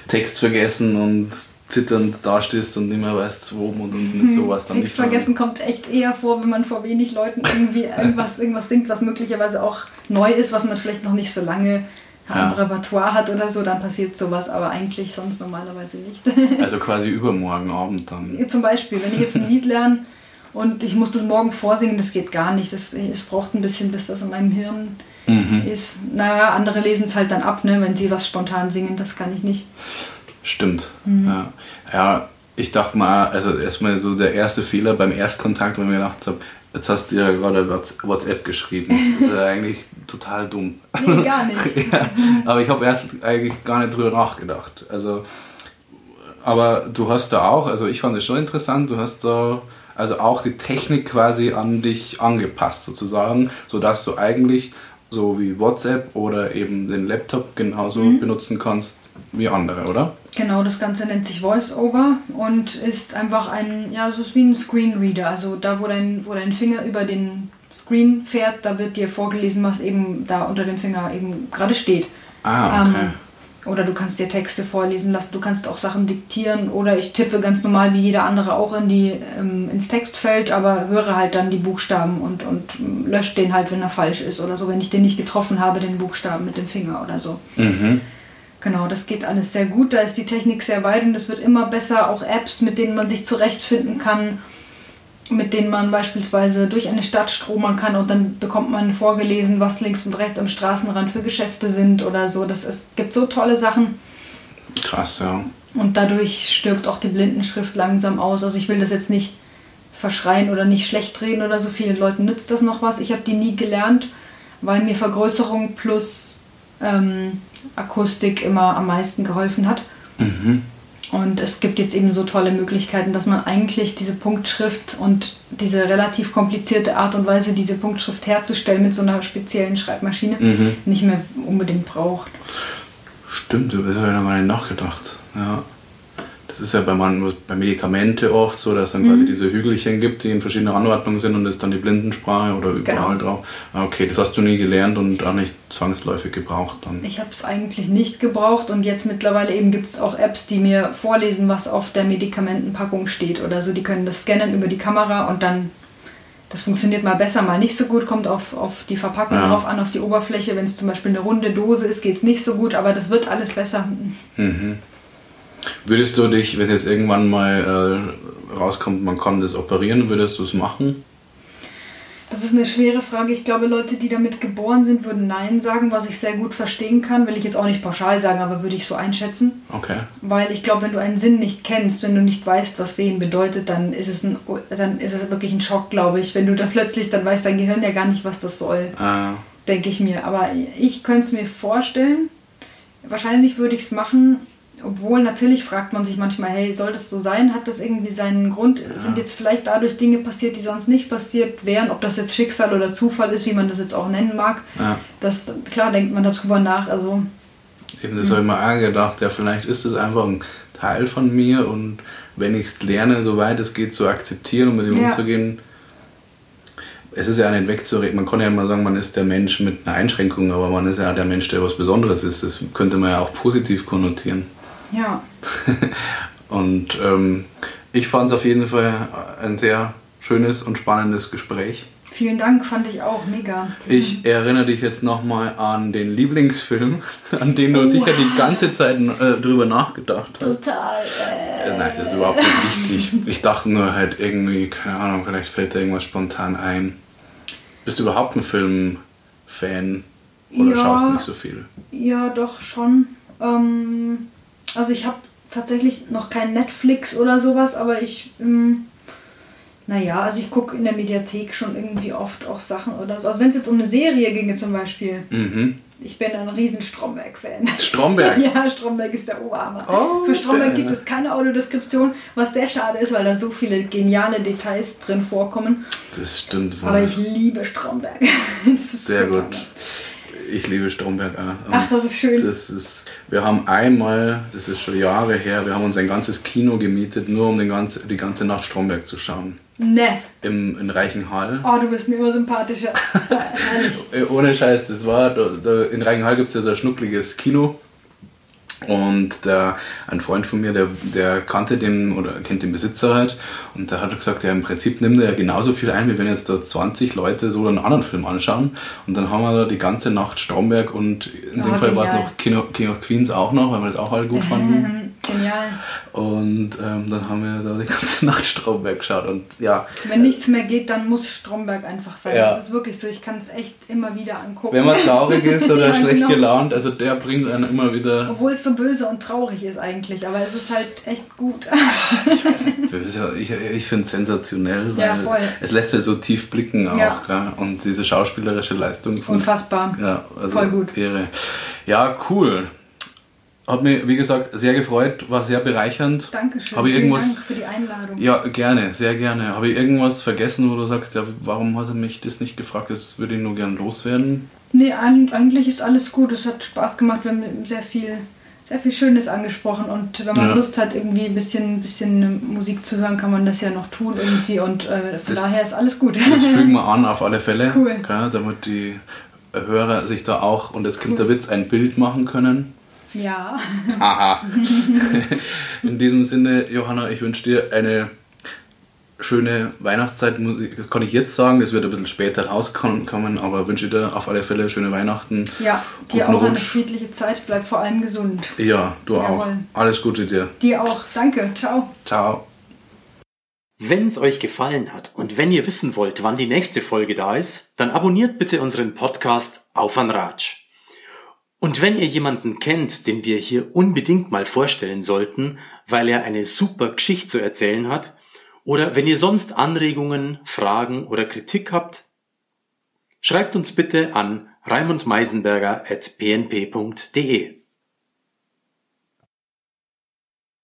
Text vergessen und zitternd dastehst und nicht mehr weißt, wo oben und unten ist, sowas dann Nichts nicht. vergessen kommt echt eher vor, wenn man vor wenig Leuten irgendwie <laughs> irgendwas, irgendwas singt, was möglicherweise auch neu ist, was man vielleicht noch nicht so lange Ja. im Repertoire hat oder so, dann passiert sowas, aber eigentlich sonst normalerweise nicht. <laughs> Also quasi übermorgen Abend dann. Zum Beispiel, wenn ich jetzt ein Lied lerne und ich muss das morgen vorsingen, das geht gar nicht. Das, es braucht ein bisschen, bis das in meinem Hirn Mhm. ist. Naja, andere lesen es halt dann ab, ne, wenn sie was spontan singen, das kann ich nicht. Stimmt. Mhm. Ja. ja, ich dachte mal, also erstmal so der erste Fehler beim Erstkontakt, wenn ich mir gedacht habe, jetzt hast du ja gerade Whats- WhatsApp geschrieben. Das ist ja <laughs> eigentlich total dumm. Nee, gar nicht. <laughs> ja, aber ich habe erst eigentlich gar nicht drüber nachgedacht. Also, aber du hast da auch, also ich fand es schon interessant, du hast da also auch die Technik quasi an dich angepasst sozusagen, sodass du eigentlich so wie WhatsApp oder eben den Laptop genauso Mhm. benutzen kannst wie andere, oder? Genau, das Ganze nennt sich VoiceOver und ist einfach ein, ja, so ist wie ein Screenreader. Also da, wo dein, wo dein Finger über den Screen fährt, da wird dir vorgelesen, was eben da unter dem Finger eben gerade steht. Ah, okay. Ähm, oder du kannst dir Texte vorlesen lassen, du kannst auch Sachen diktieren oder ich tippe ganz normal wie jeder andere auch in die, ähm, ins Textfeld, aber höre halt dann die Buchstaben und, und ähm, lösche den halt, wenn er falsch ist oder so, wenn ich den nicht getroffen habe, den Buchstaben mit dem Finger oder so. Mhm. Genau, das geht alles sehr gut. Da ist die Technik sehr weit und es wird immer besser. Auch Apps, mit denen man sich zurechtfinden kann, mit denen man beispielsweise durch eine Stadt stromern kann und dann bekommt man vorgelesen, was links und rechts am Straßenrand für Geschäfte sind oder so. Das es gibt so tolle Sachen Krass, ja. und dadurch stirbt auch die Blindenschrift langsam aus. Also ich will das jetzt nicht verschreien oder nicht schlecht reden oder so. Vielen Leuten nützt das noch was. Ich habe die nie gelernt, weil mir Vergrößerung plus ähm, Akustik immer am meisten geholfen hat. Mhm. Und es gibt jetzt eben so tolle Möglichkeiten, dass man eigentlich diese Punktschrift und diese relativ komplizierte Art und Weise, diese Punktschrift herzustellen mit so einer speziellen Schreibmaschine, Mhm. nicht mehr unbedingt braucht. Stimmt, über das habe ich noch gar nicht nachgedacht. Ja. Das ist ja bei, man, bei Medikamente oft so, dass es dann Mhm. quasi diese Hügelchen gibt, die in verschiedenen Anordnungen sind und das ist dann die Blindensprache oder überall Genau. drauf. Ah, Okay, das hast du nie gelernt und auch nicht zwangsläufig gebraucht dann. Ich habe es eigentlich nicht gebraucht und jetzt mittlerweile eben gibt es auch Apps, die mir vorlesen, was auf der Medikamentenpackung steht oder so. Die können das scannen über die Kamera und dann, das funktioniert mal besser, mal nicht so gut, kommt auf, auf die Verpackung Ja. drauf an, auf die Oberfläche. Wenn es zum Beispiel eine runde Dose ist, geht es nicht so gut, aber das wird alles besser. Mhm. Würdest du dich, wenn jetzt irgendwann mal äh, rauskommt, man kann das operieren, würdest du es machen? Das ist eine schwere Frage. Ich glaube, Leute, die damit geboren sind, würden Nein sagen, was ich sehr gut verstehen kann. Will ich jetzt auch nicht pauschal sagen, aber würde ich so einschätzen. Okay. Weil ich glaube, wenn du einen Sinn nicht kennst, wenn du nicht weißt, was sehen bedeutet, dann ist es, ein, dann ist es wirklich ein Schock, glaube ich. Wenn du dann plötzlich, dann weiß dein Gehirn ja gar nicht, was das soll, Äh, denke ich mir. Aber ich könnte es mir vorstellen. Wahrscheinlich würde ich es machen, obwohl natürlich fragt man sich manchmal, hey, soll das so sein? Hat das irgendwie seinen Grund? Sind jetzt vielleicht dadurch Dinge passiert, die sonst nicht passiert wären? Ob das jetzt Schicksal oder Zufall ist, wie man das jetzt auch nennen mag. ja. Das, klar denkt man darüber nach. Also Eben, das habe ich mir auch gedacht, ja, vielleicht ist es einfach ein Teil von mir und wenn ich es lerne, soweit es geht, zu akzeptieren und mit dem Ja. umzugehen, es ist ja nicht wegzureden. Man kann ja immer sagen, man ist der Mensch mit einer Einschränkung, aber man ist ja der Mensch, der was Besonderes ist. Das könnte man ja auch positiv konnotieren. Ja, <laughs> Und ähm, ich fand es auf jeden Fall ein sehr schönes und spannendes Gespräch. vielen Dank, fand ich auch mega. Ich erinnere dich jetzt nochmal an den Lieblingsfilm, <laughs> an den du sicher die ganze Zeit äh, drüber nachgedacht hast. Total. Äh, nein, das ist überhaupt nicht wichtig. Ich dachte nur halt irgendwie, keine Ahnung, vielleicht fällt da irgendwas spontan ein. Bist du überhaupt ein Filmfan? Oder Ja. schaust nicht so viel? Ja, doch schon. Ähm, also ich habe tatsächlich noch kein Netflix oder sowas, aber ich, ähm, naja, also ich gucke in der Mediathek schon irgendwie oft auch Sachen oder so. Also wenn es jetzt um eine Serie ginge zum Beispiel, Mhm. ich bin ein riesen Stromberg-Fan. Stromberg. <laughs> Ja, Stromberg ist der Oberhammer. Oh, Für Stromberg schön. gibt es keine Audiodeskription, was sehr schade ist, weil da so viele geniale Details drin vorkommen. Das stimmt wohl. Aber ich liebe Stromberg. <laughs> Das ist Sehr gut. nett. Ich liebe Stromberg auch. Und Ach, das ist schön. Das ist, wir haben einmal, das ist schon Jahre her, wir haben uns ein ganzes Kino gemietet, nur um den ganze, die ganze Nacht Stromberg zu schauen. Ne. Im, in Reichenhall. Oh, du bist mir immer sympathischer. <laughs> Äh, Ohne Scheiß, das war, da, da, in Reichenhall gibt es ja so ein schnuckliges Kino. Und der, ein Freund von mir, der, der kannte den oder kennt den Besitzer halt und der hat gesagt, ja im Prinzip nimmt er ja genauso viel ein, wie wenn jetzt da 20 Leute so einen anderen Film anschauen. Und dann haben wir da die ganze Nacht Stromberg und in Ja, dem Fall war es noch King of, King of Queens auch noch, weil wir das auch alle gut fanden. <laughs> Genial. Und ähm, dann haben wir da die ganze <laughs> Nacht Stromberg geschaut und ja, Wenn nichts mehr geht, dann muss Stromberg einfach sein. Ja. Das ist wirklich so. Ich kann es echt immer wieder angucken. wenn man traurig ist oder <laughs> Ja, schlecht genau. gelaunt, also der bringt einen immer wieder Obwohl es so böse und traurig ist eigentlich, aber es ist halt echt gut. <laughs> böse. Ich, ich finde es sensationell, weil Ja, voll. es lässt ja so tief blicken auch. Ja. Gell? Und diese schauspielerische Leistung von Unfassbar. Ja, also Voll gut. Ehre. Ja, cool. Hat mich, wie gesagt, sehr gefreut, war sehr bereichernd. Dankeschön. Habe ich Vielen irgendwas. Dank für die Einladung. Ja, gerne, sehr gerne. Habe ich irgendwas vergessen, wo du sagst, ja, warum hat er mich das nicht gefragt? Das würde ich nur gern loswerden. Nee, eigentlich ist alles gut. Es hat Spaß gemacht. Wir haben sehr viel, sehr viel Schönes angesprochen. Und wenn man Ja. Lust hat, irgendwie ein bisschen, bisschen Musik zu hören, kann man das ja noch tun irgendwie. Und äh, von Das- daher ist alles gut. Das fügen wir <laughs> an auf alle Fälle, Cool. gell, damit die Hörer sich da auch, und jetzt kommt der Witz, ein Bild machen können. Ja. Aha. <laughs> In diesem Sinne, Johanna, ich wünsche dir eine schöne Weihnachtszeit. Muss ich- Kann ich jetzt sagen, das wird ein bisschen später rauskommen, aber wünsche dir auf alle Fälle schöne Weihnachten. Ja, dir auch eine Rutsch. friedliche Zeit. Bleib vor allem gesund. Ja, du auch. Jawohl. Alles Gute dir. Dir auch. Danke. Ciao. Ciao. Wenn's euch gefallen hat und wenn ihr wissen wollt, wann die nächste Folge da ist, dann abonniert bitte unseren Podcast Auf an Ratsch. Und wenn ihr jemanden kennt, den wir hier unbedingt mal vorstellen sollten, weil er eine super Geschichte zu erzählen hat, oder wenn ihr sonst Anregungen, Fragen oder Kritik habt, schreibt uns bitte an raimundmeisenberger at pnp.de.